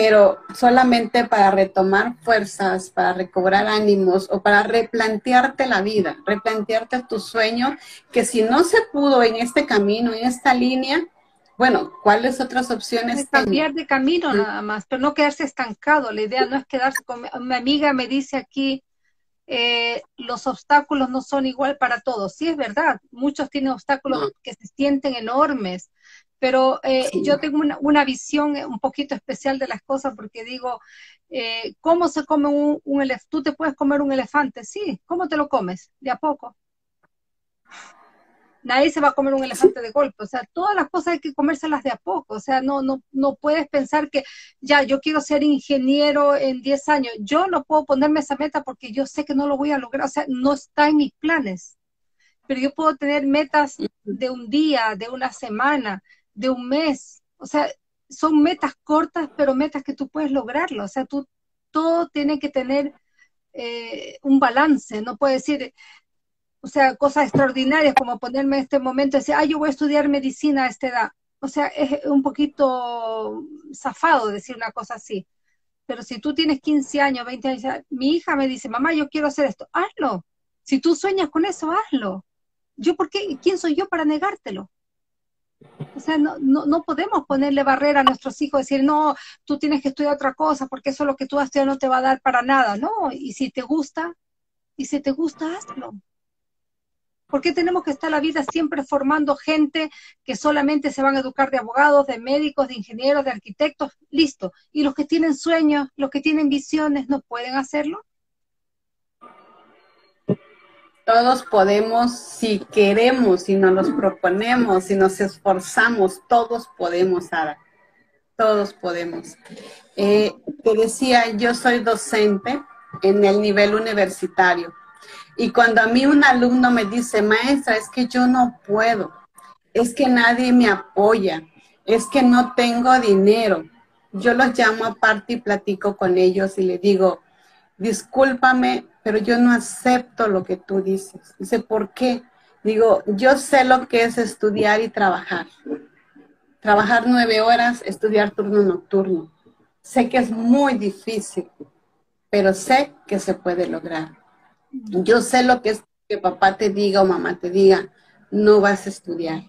[SPEAKER 2] pero solamente para retomar fuerzas, para recobrar ánimos o para replantearte la vida, replantearte tu sueño, que si no se pudo en este camino, en esta línea, bueno, ¿cuáles otras opciones?
[SPEAKER 1] cambiar de camino nada más, pero no quedarse estancado. La idea no es quedarse con... Mi amiga me dice aquí, eh, los obstáculos no son igual para todos. Sí, es verdad, muchos tienen obstáculos que se sienten enormes, pero eh, yo tengo una, visión un poquito especial de las cosas porque digo, eh, ¿cómo se come un, elefante? ¿Tú te puedes comer un elefante? Sí, ¿cómo te lo comes? De a poco. Nadie se va a comer un elefante de golpe, o sea, todas las cosas hay que comérselas de a poco, o sea, no, no, no puedes pensar que ya, yo quiero ser ingeniero en 10 años, yo no puedo ponerme esa meta porque yo sé que no lo voy a lograr, o sea, no está en mis planes, pero yo puedo tener metas de un día, de una semana, de un mes. O sea, son metas cortas, pero metas que tú puedes lograrlo. O sea, tú todo tiene que tener eh, un balance. No puedes decir, o sea, cosas extraordinarias como ponerme en este momento y decir, ah, yo voy a estudiar medicina a esta edad. O sea, es un poquito zafado decir una cosa así. Pero si tú tienes 15 años, 20 años, mi hija me dice, mamá, yo quiero hacer esto, hazlo. Si tú sueñas con eso, hazlo. Yo, ¿por qué? ¿Quién soy yo para negártelo? O sea, no, no, no, podemos ponerle barrera a nuestros hijos, decir, no, tú tienes que estudiar otra cosa, porque eso lo que tú has estudiado no te va a dar para nada, ¿no? Y si te gusta, y si te gusta, hazlo. ¿Por qué tenemos que estar la vida siempre formando gente que solamente se van a educar de abogados, de médicos, de ingenieros, de arquitectos? Listo. Y los que tienen sueños, los que tienen visiones, ¿no pueden hacerlo?
[SPEAKER 2] Todos podemos, si queremos, si nos los proponemos, si nos esforzamos, todos podemos, Sara. Todos podemos. Eh, te decía, yo soy docente en el nivel universitario. Y cuando a mí un alumno me dice, maestra, es que yo no puedo, es que nadie me apoya, es que no tengo dinero, yo los llamo aparte y platico con ellos y le digo, discúlpame, pero yo no acepto lo que tú dices. Dice, ¿por qué? Digo, yo sé lo que es estudiar y trabajar. Trabajar nueve horas, estudiar turno nocturno. Sé que es muy difícil, pero sé que se puede lograr. Yo sé lo que es que papá te diga o mamá te diga, no vas a estudiar.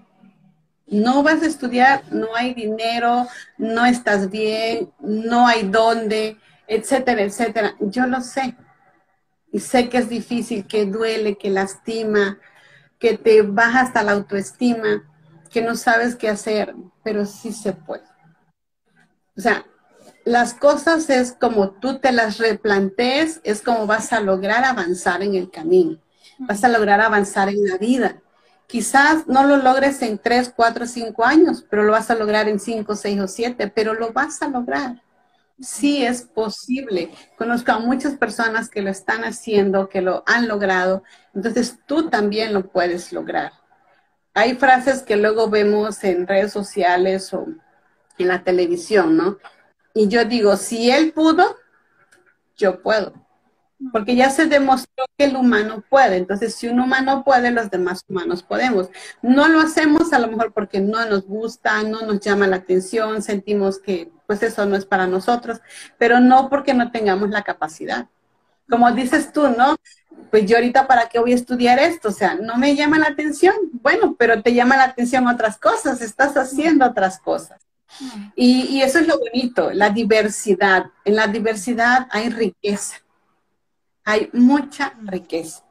[SPEAKER 2] No vas a estudiar, no hay dinero, no estás bien, no hay dónde, etcétera, etcétera. Yo lo sé, y sé que es difícil, que duele, que lastima, que te baja hasta la autoestima, que no sabes qué hacer, pero sí se puede. O sea, las cosas es como tú te las replantees, es como vas a lograr avanzar en el camino, vas a lograr avanzar en la vida. Quizás no lo logres en tres, cuatro, cinco años, pero lo vas a lograr en cinco, seis o siete, pero lo vas a lograr sí es posible. Conozco a muchas personas que lo están haciendo, que lo han logrado, entonces tú también lo puedes lograr. Hay frases que luego vemos en redes sociales o en la televisión, ¿no? Y yo digo, si él pudo, yo puedo. Porque ya se demostró que el humano puede. Entonces, si un humano puede, los demás humanos podemos. No lo hacemos a lo mejor porque no nos gusta, no nos llama la atención, sentimos que pues eso no es para nosotros, pero no porque no tengamos la capacidad. Como dices tú, ¿no? Pues yo ahorita para qué voy a estudiar esto, o sea, no me llama la atención. Bueno, pero te llama la atención otras cosas, estás haciendo otras cosas. Y, eso es lo bonito, la diversidad. En la diversidad hay riqueza hay mucha riqueza.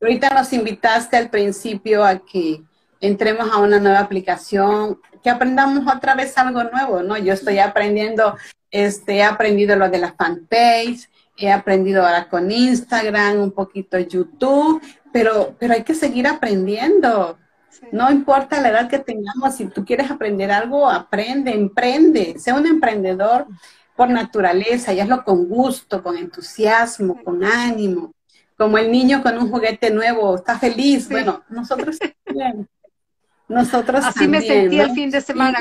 [SPEAKER 2] Ahorita nos invitaste al principio a que entremos a una nueva aplicación, que aprendamos otra vez algo nuevo, ¿no? Yo estoy aprendiendo, este, he aprendido lo de la fanpage, he aprendido ahora con Instagram, un poquito YouTube, pero, pero hay que seguir aprendiendo. No importa la edad que tengamos, si tú quieres aprender algo, aprende, emprende, sea un emprendedor por naturaleza y hazlo con gusto, con entusiasmo, con ánimo. Como el niño con un juguete nuevo, está feliz. Bueno, nosotros también. Nosotros
[SPEAKER 1] Así me sentí el fin de semana,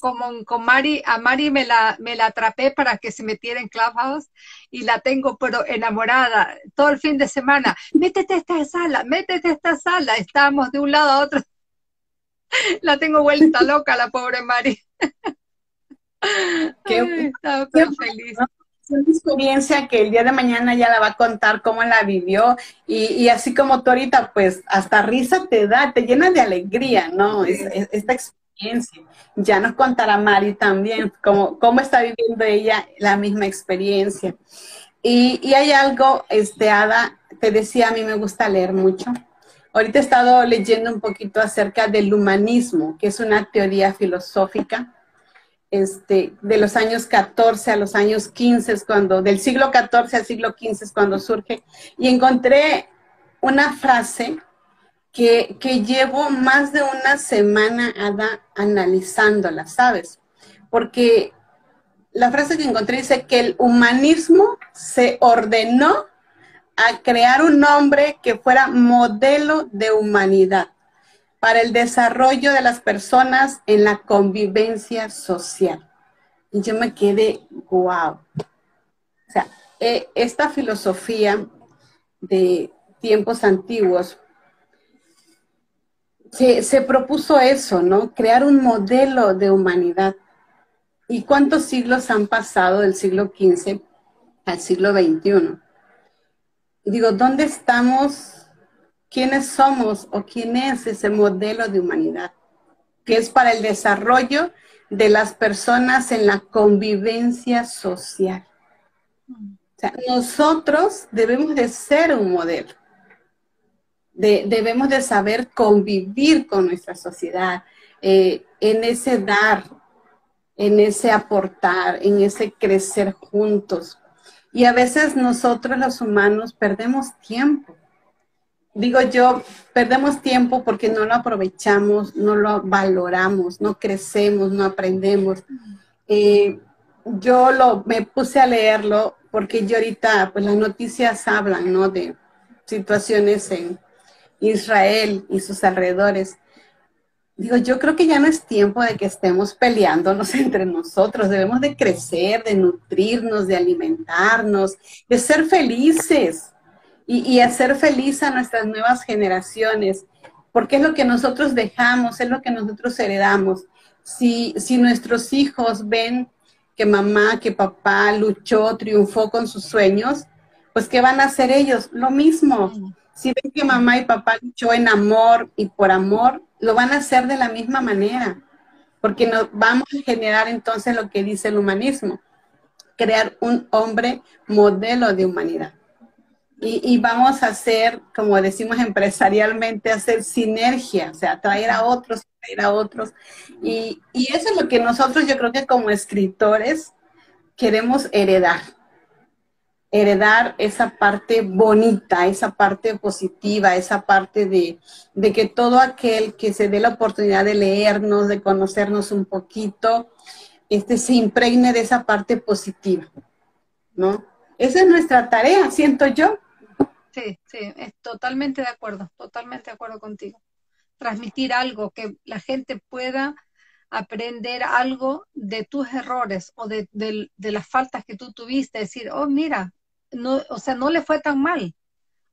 [SPEAKER 1] como, con Mari, a Mari me la, me la atrapé para que se metiera en Clubhouse y la tengo pero enamorada todo el fin de semana. Métete a esta sala, métete a esta sala. Estábamos de un lado a otro. La tengo vuelta loca la pobre Mari.
[SPEAKER 2] Qué, feliz. Es una experiencia que el día de mañana ya la va a contar cómo la vivió y, así como tú ahorita, pues hasta risa te da, te llena de alegría, ¿no? esta experiencia. Ya nos contará Mari también cómo, cómo está viviendo ella la misma experiencia. Y, y hay algo, este, Ada, te decía, a mí me gusta leer mucho. Ahorita he estado leyendo un poquito acerca del humanismo, que es una teoría filosófica este, de los años 14 a los años 15, cuando, del siglo 14 al siglo 15 es cuando surge, y encontré una frase que, que llevo más de una semana analizándola, ¿sabes? Porque la frase que encontré dice que el humanismo se ordenó a crear un hombre que fuera modelo de humanidad para el desarrollo de las personas en la convivencia social. Y yo me quedé, wow. O sea, eh, esta filosofía de tiempos antiguos se, se, propuso eso, ¿no? Crear un modelo de humanidad. ¿Y cuántos siglos han pasado del siglo XV al siglo XXI? digo, ¿dónde estamos quiénes somos o quién es ese modelo de humanidad, que es para el desarrollo de las personas en la convivencia social. Nosotros debemos de ser un modelo. debemos de saber convivir con nuestra sociedad, eh, en ese dar, en ese aportar, en ese crecer juntos. Y a veces nosotros los humanos perdemos tiempo digo yo, perdemos tiempo porque no lo aprovechamos, no lo valoramos, no crecemos, no aprendemos. Eh, yo lo, me puse a leerlo porque yo ahorita, pues las noticias hablan, ¿no? De situaciones en Israel y sus alrededores. Digo, yo creo que ya no es tiempo de que estemos peleándonos entre nosotros, debemos de crecer, de nutrirnos, de alimentarnos, de ser felices y, hacer feliz a nuestras nuevas generaciones, porque es lo que nosotros dejamos, es lo que nosotros heredamos. Si, si nuestros hijos ven que mamá, que papá luchó, triunfó con sus sueños, pues ¿qué van a hacer ellos? Lo mismo. Si ven que mamá y papá luchó en amor y por amor, lo van a hacer de la misma manera, porque nos vamos a generar entonces lo que dice el humanismo, crear un hombre modelo de humanidad. Y, vamos a hacer, como decimos empresarialmente, hacer sinergia, o sea, traer a otros, traer a otros. Y, y eso es lo que nosotros, yo creo que como escritores, queremos heredar. Heredar esa parte bonita, esa parte positiva, esa parte de, de que todo aquel que se dé la oportunidad de leernos, de conocernos un poquito, este, se impregne de esa parte positiva, ¿no? Esa es nuestra tarea, siento yo.
[SPEAKER 1] Sí, sí, es totalmente de acuerdo, totalmente de acuerdo contigo. Transmitir algo que la gente pueda aprender algo de tus errores o de, las faltas que tú tuviste, decir, oh, mira, no, o sea, no le fue tan mal.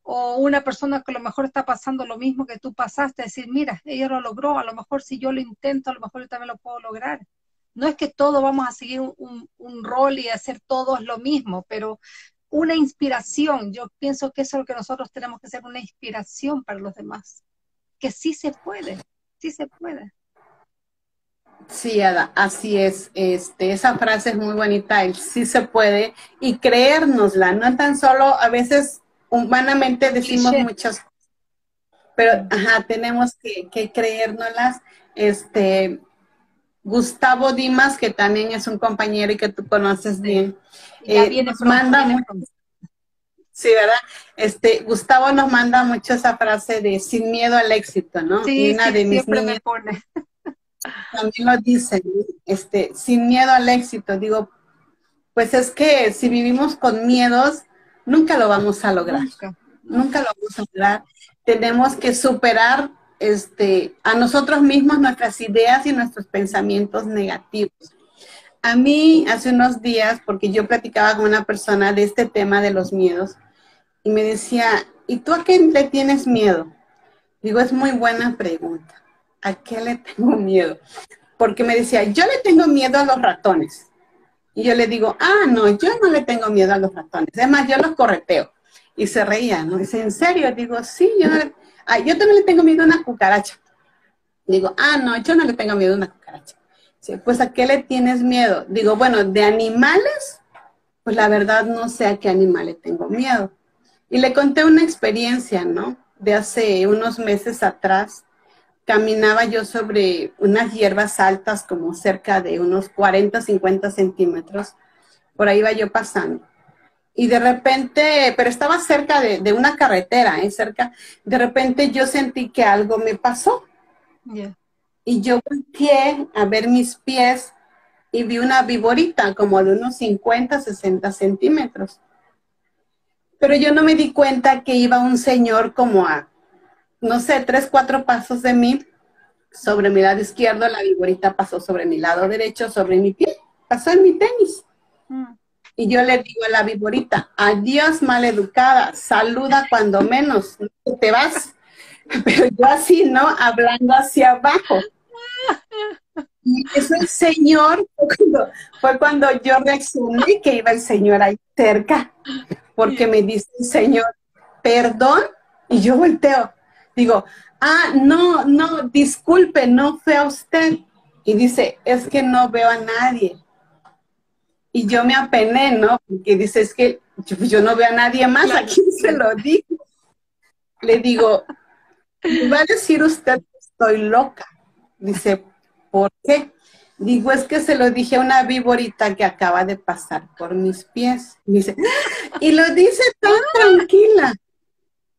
[SPEAKER 1] O una persona que a lo mejor está pasando lo mismo que tú pasaste, decir, mira, ella lo logró, a lo mejor si yo lo intento, a lo mejor yo también lo puedo lograr. No es que todos vamos a seguir un, un rol y hacer todos lo mismo, pero una inspiración. Yo pienso que eso es lo que nosotros tenemos que ser, una inspiración para los demás. Que sí se puede, sí se puede.
[SPEAKER 2] Sí, Ada, así es. Este, esa frase es muy bonita, el sí se puede, y creérnosla, no tan solo, a veces humanamente decimos muchas cosas, pero ajá, tenemos que, que creérnoslas. Este, Gustavo Dimas, que también es un compañero y que tú conoces bien, eh, nos manda mucho, sí, ¿verdad? Este, Gustavo nos manda mucho esa frase de sin miedo al éxito, ¿no?
[SPEAKER 1] Sí, una de mis me pone.
[SPEAKER 2] También lo dice, este, sin miedo al éxito. Digo, pues es que si vivimos con miedos, nunca lo vamos a lograr. Nunca, lo vamos a lograr. Tenemos que superar este, a nosotros mismos nuestras ideas y nuestros pensamientos negativos. A mí hace unos días, porque yo platicaba con una persona de este tema de los miedos, y me decía, ¿y tú a qué le tienes miedo? Digo, es muy buena pregunta. ¿A qué le tengo miedo? Porque me decía, yo le tengo miedo a los ratones. Y yo le digo, ah, no, yo no le tengo miedo a los ratones. Es yo los correteo. Y se reía, ¿no? Dice, ¿en serio? Digo, sí, yo, ah, yo también le tengo miedo a una cucaracha. Digo, ah, no, yo no le tengo miedo a una cucaracha. pues ¿a qué le tienes miedo? Digo, bueno, de animales, pues la verdad no sé a qué animales tengo miedo. Y le conté una experiencia, ¿no? De hace unos meses atrás, caminaba yo sobre unas hierbas altas, como cerca de unos 40, 50 centímetros. Por ahí iba yo pasando. Y de repente, pero estaba cerca de, una carretera, ¿eh? cerca, de repente yo sentí que algo me pasó. Y yo volteé a ver mis pies y vi una viborita como de unos 50, 60 centímetros. Pero yo no me di cuenta que iba un señor como a no sé, tres, cuatro pasos de mí, sobre mi lado izquierdo, la viborita pasó sobre mi lado derecho, sobre mi pie, pasó en mi tenis. Mm. Y yo le digo a la viborita, adiós maleducada, saluda cuando menos, te vas. Pero yo así, ¿no? Hablando hacia abajo. Y ese señor fue cuando, yo reaccioné que iba el señor ahí cerca, porque me dice el señor, perdón, y yo volteo, digo, ah, no, no, disculpe, no fue a usted. Y dice, es que no veo a nadie. Y yo me apené, ¿no? Porque dice, es que yo, no veo a nadie más, ¿a quién se lo digo? Le digo, va a decir usted que estoy loca. Dice, ¿por qué? Digo, es que se lo dije a una víborita que acaba de pasar por mis pies. dice, y lo dice tan tranquila.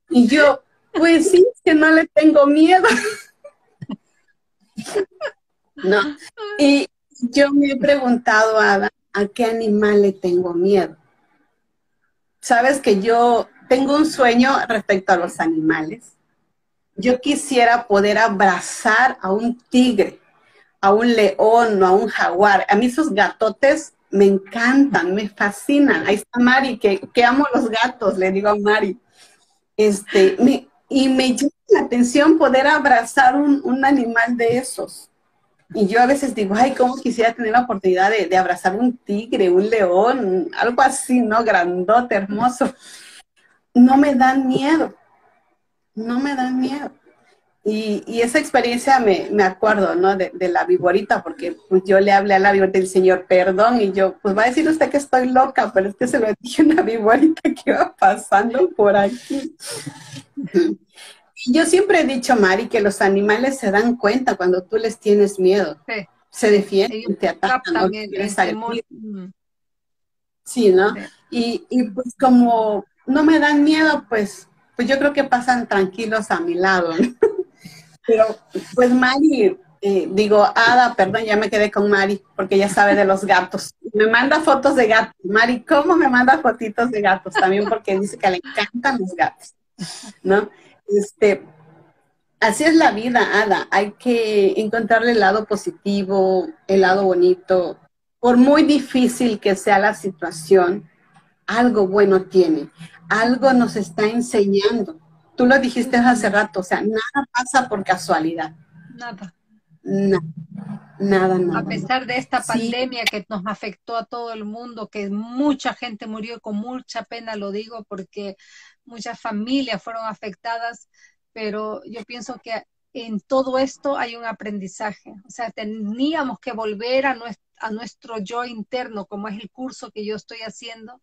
[SPEAKER 2] Y yo, pues sí, que no le tengo miedo. no. Y yo me he preguntado, Ada, ¿a qué animal le tengo miedo? Sabes que yo tengo un sueño respecto a los animales. Yo quisiera poder abrazar a un tigre, a un león o a un jaguar. A mí esos gatotes me encantan, me fascinan. Ahí está Mari, que, amo los gatos, le digo a Mari. Este, me, y me llama la atención poder abrazar un, animal de esos. Y yo a veces digo, ay, cómo quisiera tener la oportunidad de, abrazar un tigre, un león, algo así, ¿no? Grandote, hermoso. No me dan miedo, no me dan miedo. Y, esa experiencia me, acuerdo, ¿no? De, la viborita, porque pues, yo le hablé a la viborita del Señor, perdón, y yo, pues va a decir usted que estoy loca, pero es que se lo dije a una viborita que iba pasando por aquí. Yo siempre he dicho, Mari, que los animales se dan cuenta cuando tú les tienes miedo. Se defienden, te atacan, ¿no? Mm. Sí, ¿no? Y, pues como no me dan miedo, pues, pues yo creo que pasan tranquilos a mi lado. Pero pues Mari, eh, digo, Ada, perdón, ya me quedé con Mari, porque ella sabe de los gatos. Me manda fotos de gatos. Mari, ¿cómo me manda fotitos de gatos? También porque dice que le encantan los gatos. ¿no? Este, Así es la vida, Ada. Hay que encontrarle el lado positivo, el lado bonito. Por muy difícil que sea la situación, algo bueno tiene. Algo nos está enseñando. Tú lo dijiste hace rato, o sea, nada pasa por casualidad.
[SPEAKER 1] Nada.
[SPEAKER 2] Nada. Nada, nada.
[SPEAKER 1] A pesar de esta pandemia que nos afectó a todo el mundo, que mucha gente murió, con mucha pena lo digo, porque muchas familias fueron afectadas, pero yo pienso que en todo esto hay un aprendizaje. O sea, teníamos que volver a nuestro, a nuestro yo interno, como es el curso que yo estoy haciendo.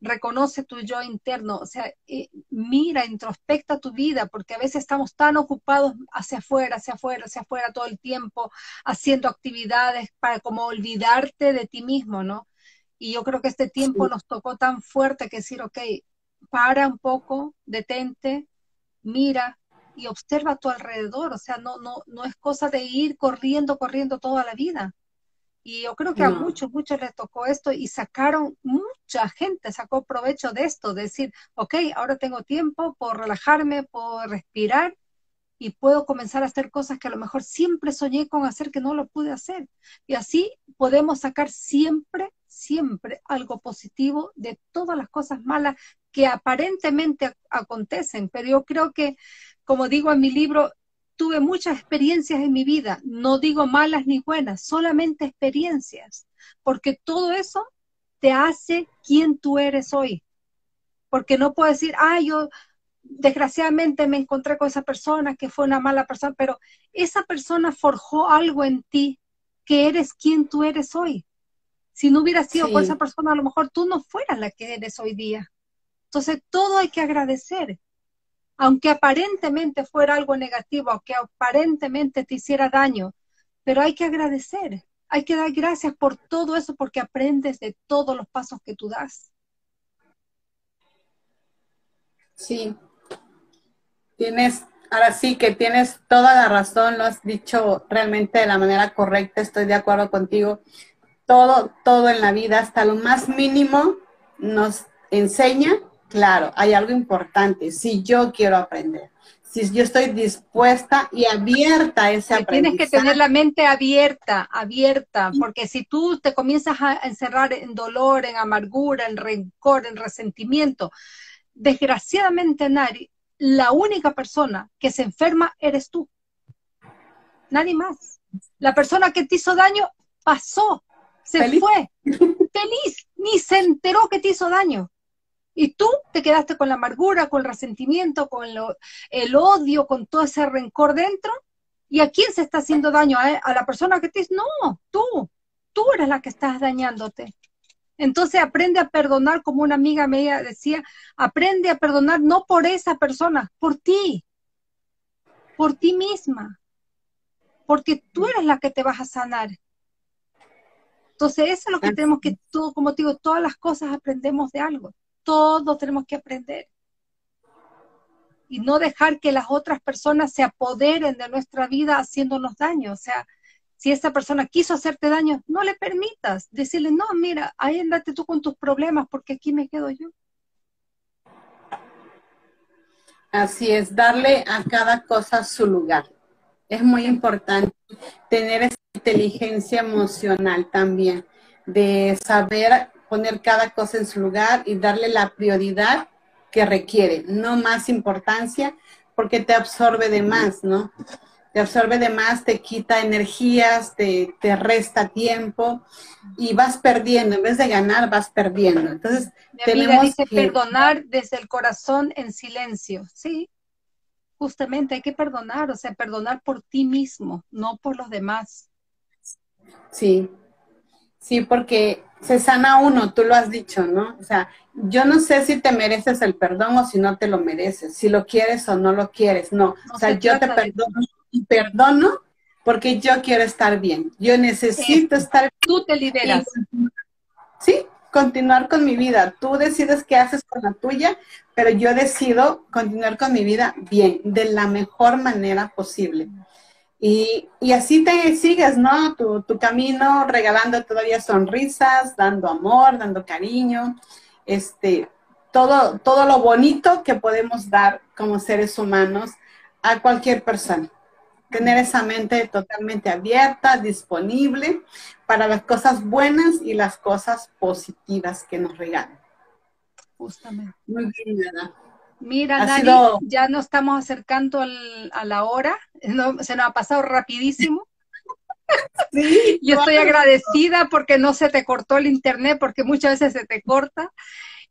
[SPEAKER 1] Reconoce tu yo interno, o sea, eh, mira, introspecta tu vida, porque a veces estamos tan ocupados hacia afuera, hacia afuera, hacia afuera todo el tiempo, haciendo actividades para como olvidarte de ti mismo, ¿no? Y yo creo que este tiempo nos tocó tan fuerte que decir, ok, para un poco, detente, mira, y observa a tu alrededor, o sea, no, no, no es cosa de ir corriendo, corriendo toda la vida. Y yo creo que a muchos, muchos les tocó esto y sacaron, mucha gente sacó provecho de esto, decir, ok, ahora tengo tiempo, por relajarme, por respirar y puedo comenzar a hacer cosas que a lo mejor siempre soñé con hacer que no lo pude hacer. Y así podemos sacar siempre, siempre algo positivo de todas las cosas malas que aparentemente acontecen. Pero yo creo que como digo en mi libro, tuve muchas experiencias en mi vida, no digo malas ni buenas, solamente experiencias, porque todo eso te hace quien tú eres hoy. Porque no puedo decir, ah, yo desgraciadamente me encontré con esa persona que fue una mala persona, pero esa persona forjó algo en ti que eres quien tú eres hoy. Si no hubiera sido con esa persona, a lo mejor tú no fueras la que eres hoy día. Entonces, todo hay que agradecer aunque aparentemente fuera algo negativo, aunque aparentemente te hiciera daño, pero hay que agradecer, hay que dar gracias por todo eso porque aprendes de todos los pasos que tú das.
[SPEAKER 2] Sí, tienes, ahora sí que tienes toda la razón, lo has dicho realmente de la manera correcta, estoy de acuerdo contigo. Todo, todo en la vida, hasta lo más mínimo, nos enseña claro, hay algo importante, si yo quiero aprender, si yo estoy dispuesta y abierta a ese aprendizaje.
[SPEAKER 1] Tienes que tener la mente abierta, abierta, porque si tú te comienzas a encerrar en dolor, en amargura, en rencor, en resentimiento, desgraciadamente, Nari, la única persona que se enferma eres tú. Nadie más. La persona que te hizo daño pasó, se fue, feliz, ni se enteró que te hizo daño. Y tú te quedaste con la amargura, con el resentimiento, con el odio, con todo ese rencor dentro. ¿Y a quién se está haciendo daño? ¿A, la persona que te dice, no, tú, tú eres la que estás dañándote. Entonces aprende a perdonar, como una amiga me decía, aprende a perdonar no por esa persona, por ti, por ti misma, porque tú eres la que te vas a sanar. Entonces eso es lo que tenemos que, todo, como te digo, todas las cosas aprendemos de algo todos tenemos que aprender. Y no dejar que las otras personas se apoderen de nuestra vida haciéndonos daño. O sea, si esa persona quiso hacerte daño, no le permitas. Decirle, no, mira, ahí andate tú con tus problemas porque aquí me quedo yo.
[SPEAKER 2] Así es, darle a cada cosa su lugar. Es muy importante tener esa inteligencia emocional también, de saber poner cada cosa en su lugar y darle la prioridad que requiere, no más importancia, porque te absorbe de más, ¿no? Te absorbe de más, te quita energías, te, resta tiempo y vas perdiendo, en vez de ganar, vas perdiendo. Entonces,
[SPEAKER 1] tenemos dice perdonar desde el corazón en silencio, ¿sí? Justamente hay que perdonar, o sea, perdonar por ti mismo, no por los demás.
[SPEAKER 2] Sí, sí, porque se sana uno, tú lo has dicho, ¿no? O sea, yo no sé si te mereces el perdón o si no te lo mereces, si lo quieres o no lo quieres, no. o sea, yo te perdono y perdono porque yo quiero estar bien. Yo necesito estar bien.
[SPEAKER 1] Tú te liberas.
[SPEAKER 2] Sí, continuar con mi vida. Tú decides qué haces con la tuya, pero yo decido continuar con mi vida bien, de la mejor manera posible. Y, así te sigues, ¿no? Tu, tu, camino regalando todavía sonrisas, dando amor, dando cariño, este, todo, todo lo bonito que podemos dar como seres humanos a cualquier persona. Tener esa mente totalmente abierta, disponible para las cosas buenas y las cosas positivas que nos regalan.
[SPEAKER 1] Justamente.
[SPEAKER 2] Muy bien, nada.
[SPEAKER 1] Mira, Dani, ya nos estamos acercando a la hora. se nos ha pasado rapidísimo. Sí, Yo estoy agradecida porque no se te cortó el internet, porque muchas veces se te corta.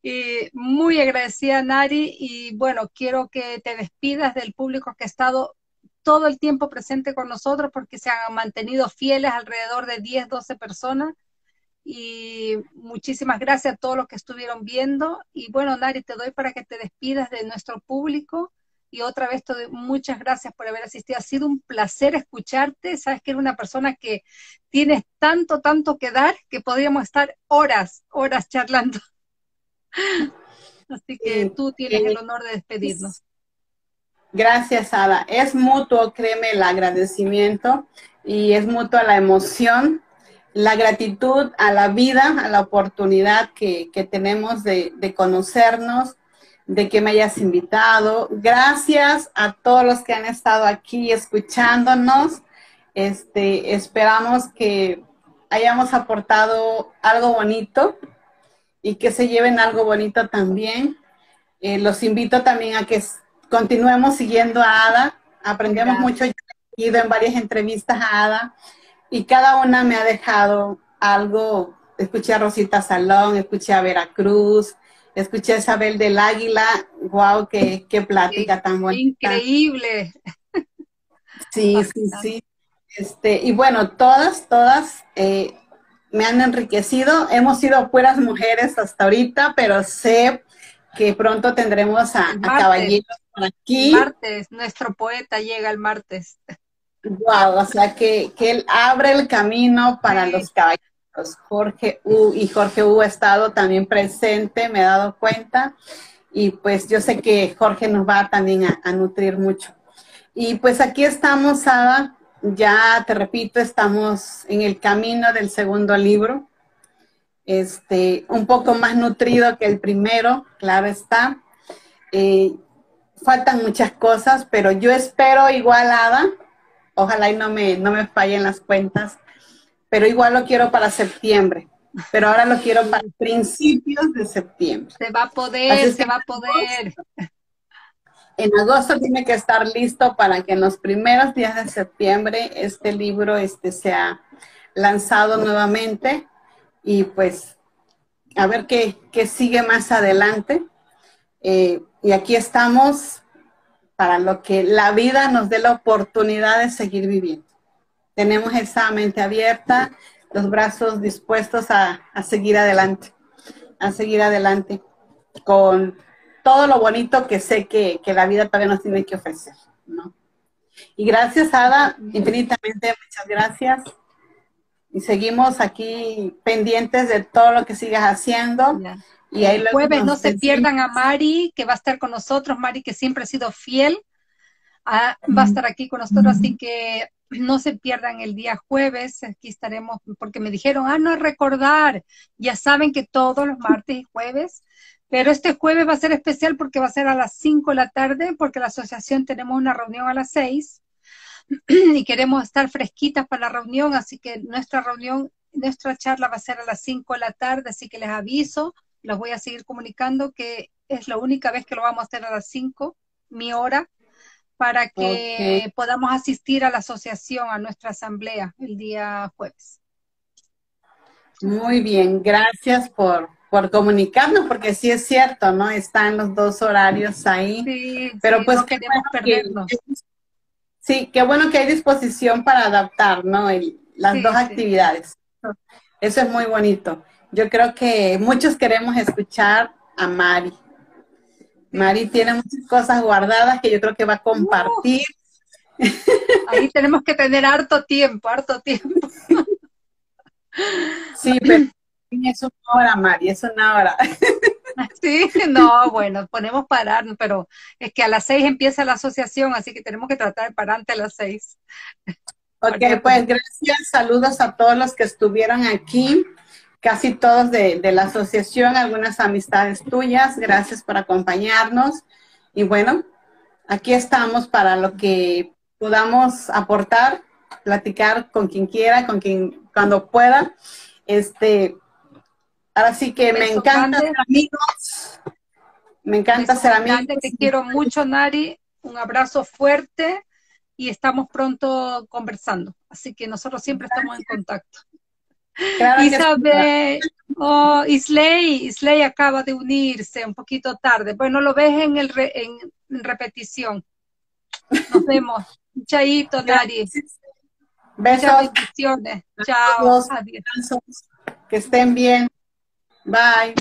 [SPEAKER 1] Y muy agradecida, Nari. Y bueno, quiero que te despidas del público que ha estado todo el tiempo presente con nosotros, porque se han mantenido fieles alrededor de 10, 12 personas y muchísimas gracias a todos los que estuvieron viendo. Y bueno, Nari, te doy para que te despidas de nuestro público. Y otra vez te doy muchas gracias por haber asistido. Ha sido un placer escucharte. Sabes que eres una persona que tienes tanto, tanto que dar que podríamos estar horas, horas charlando. Así que tú tienes el honor de despedirnos.
[SPEAKER 2] Gracias, Ada. Es mutuo, créeme, el agradecimiento y es mutua la emoción la gratitud a la vida, a la oportunidad que, tenemos de, conocernos, de que me hayas invitado. Gracias a todos los que han estado aquí escuchándonos. Este, esperamos que hayamos aportado algo bonito y que se lleven algo bonito también. Eh, los invito también a que continuemos siguiendo a Ada. Aprendemos mucho. Yo he ido en varias entrevistas a Ada y cada una me ha dejado algo. Escuché a Rosita Salón, escuché a Veracruz, escuché a Isabel del Águila. ¡Wow! ¡Qué, qué plática tan buena!
[SPEAKER 1] Increíble.
[SPEAKER 2] Sí, sí, sí. Este, y bueno, todas, todas eh, me han enriquecido. Hemos sido puras mujeres hasta ahorita, pero sé que pronto tendremos a, a caballeros por aquí.
[SPEAKER 1] Martes, nuestro poeta llega el martes.
[SPEAKER 2] Wow, o sea que, él abre el camino para los caballeros. Jorge U y Jorge U ha estado también presente, me he dado cuenta. Y pues yo sé que Jorge nos va también a, nutrir mucho. Y pues aquí estamos, Ada, ya te repito, estamos en el camino del segundo libro. Este, un poco más nutrido que el primero, claro está. Eh, faltan muchas cosas, pero yo espero igual, Ada, Ojalá y no me, no me fallen las cuentas, pero igual lo quiero para septiembre. Pero ahora lo quiero para principios de septiembre.
[SPEAKER 1] Se va a poder, se va a poder.
[SPEAKER 2] En agosto tiene que estar listo para que en los primeros días de septiembre este libro este, sea lanzado nuevamente y pues a ver qué, qué sigue más adelante. Eh, y aquí estamos para lo que la vida nos dé la oportunidad de seguir viviendo. Tenemos esa mente abierta, los brazos dispuestos a, seguir adelante, a seguir adelante con todo lo bonito que sé que, la vida todavía nos tiene que ofrecer, ¿no? Y gracias, Ada, infinitamente, muchas gracias. Y seguimos aquí pendientes de todo lo que sigas haciendo.
[SPEAKER 1] Y el jueves no se pierdan a Mari, que va a estar con nosotros, Mari que siempre ha sido fiel, ah, va a estar aquí con nosotros, así que no se pierdan el día jueves, aquí estaremos, porque me dijeron, ah, no recordar, ya saben que todos los martes y jueves, pero este jueves va a ser especial porque va a ser a las 5 de la tarde, porque la asociación tenemos una reunión a las 6 y queremos estar fresquitas para la reunión, así que nuestra reunión, nuestra charla va a ser a las 5 de la tarde, así que les aviso los voy a seguir comunicando que es la única vez que lo vamos a hacer a las 5, mi hora, para que podamos asistir a la asociación, a nuestra asamblea el día jueves.
[SPEAKER 2] Muy bien, gracias por, por comunicarnos, porque sí es cierto, ¿no? Están los dos horarios ahí. Sí, pero pues queremos perdernos. sí, qué bueno que hay disposición para adaptar, ¿no? las dos actividades. Eso es muy bonito. Yo creo que muchos queremos escuchar a Mari. Mari tiene muchas cosas guardadas que yo creo que va a compartir.
[SPEAKER 1] ahí tenemos que tener harto tiempo, harto tiempo.
[SPEAKER 2] sí, pero es una hora, Mari, es una hora.
[SPEAKER 1] Sí, no, bueno, ponemos parar, pero es que a las seis empieza la asociación, así que tenemos que tratar de parar antes a las seis.
[SPEAKER 2] Ok, pues gracias, saludos a todos los que estuvieron aquí casi todos de, la asociación, algunas amistades tuyas. Gracias por acompañarnos. Y bueno, aquí estamos para lo que podamos aportar, platicar con quien quiera, con quien cuando pueda. Este, ahora sí que me encanta ser amigos. Me encanta ser amigos.
[SPEAKER 1] Te quiero mucho, Nari. Un abrazo fuerte y estamos pronto conversando. Así que nosotros siempre estamos en contacto. Isabel, oh, Isley, Isley acaba de unirse un poquito tarde. Bueno, lo ves en, el en, repetición. Nos vemos. Chaito, Nari.
[SPEAKER 2] Besos.
[SPEAKER 1] bendiciones. Chao.
[SPEAKER 2] Adiós. Que estén bien. Bye.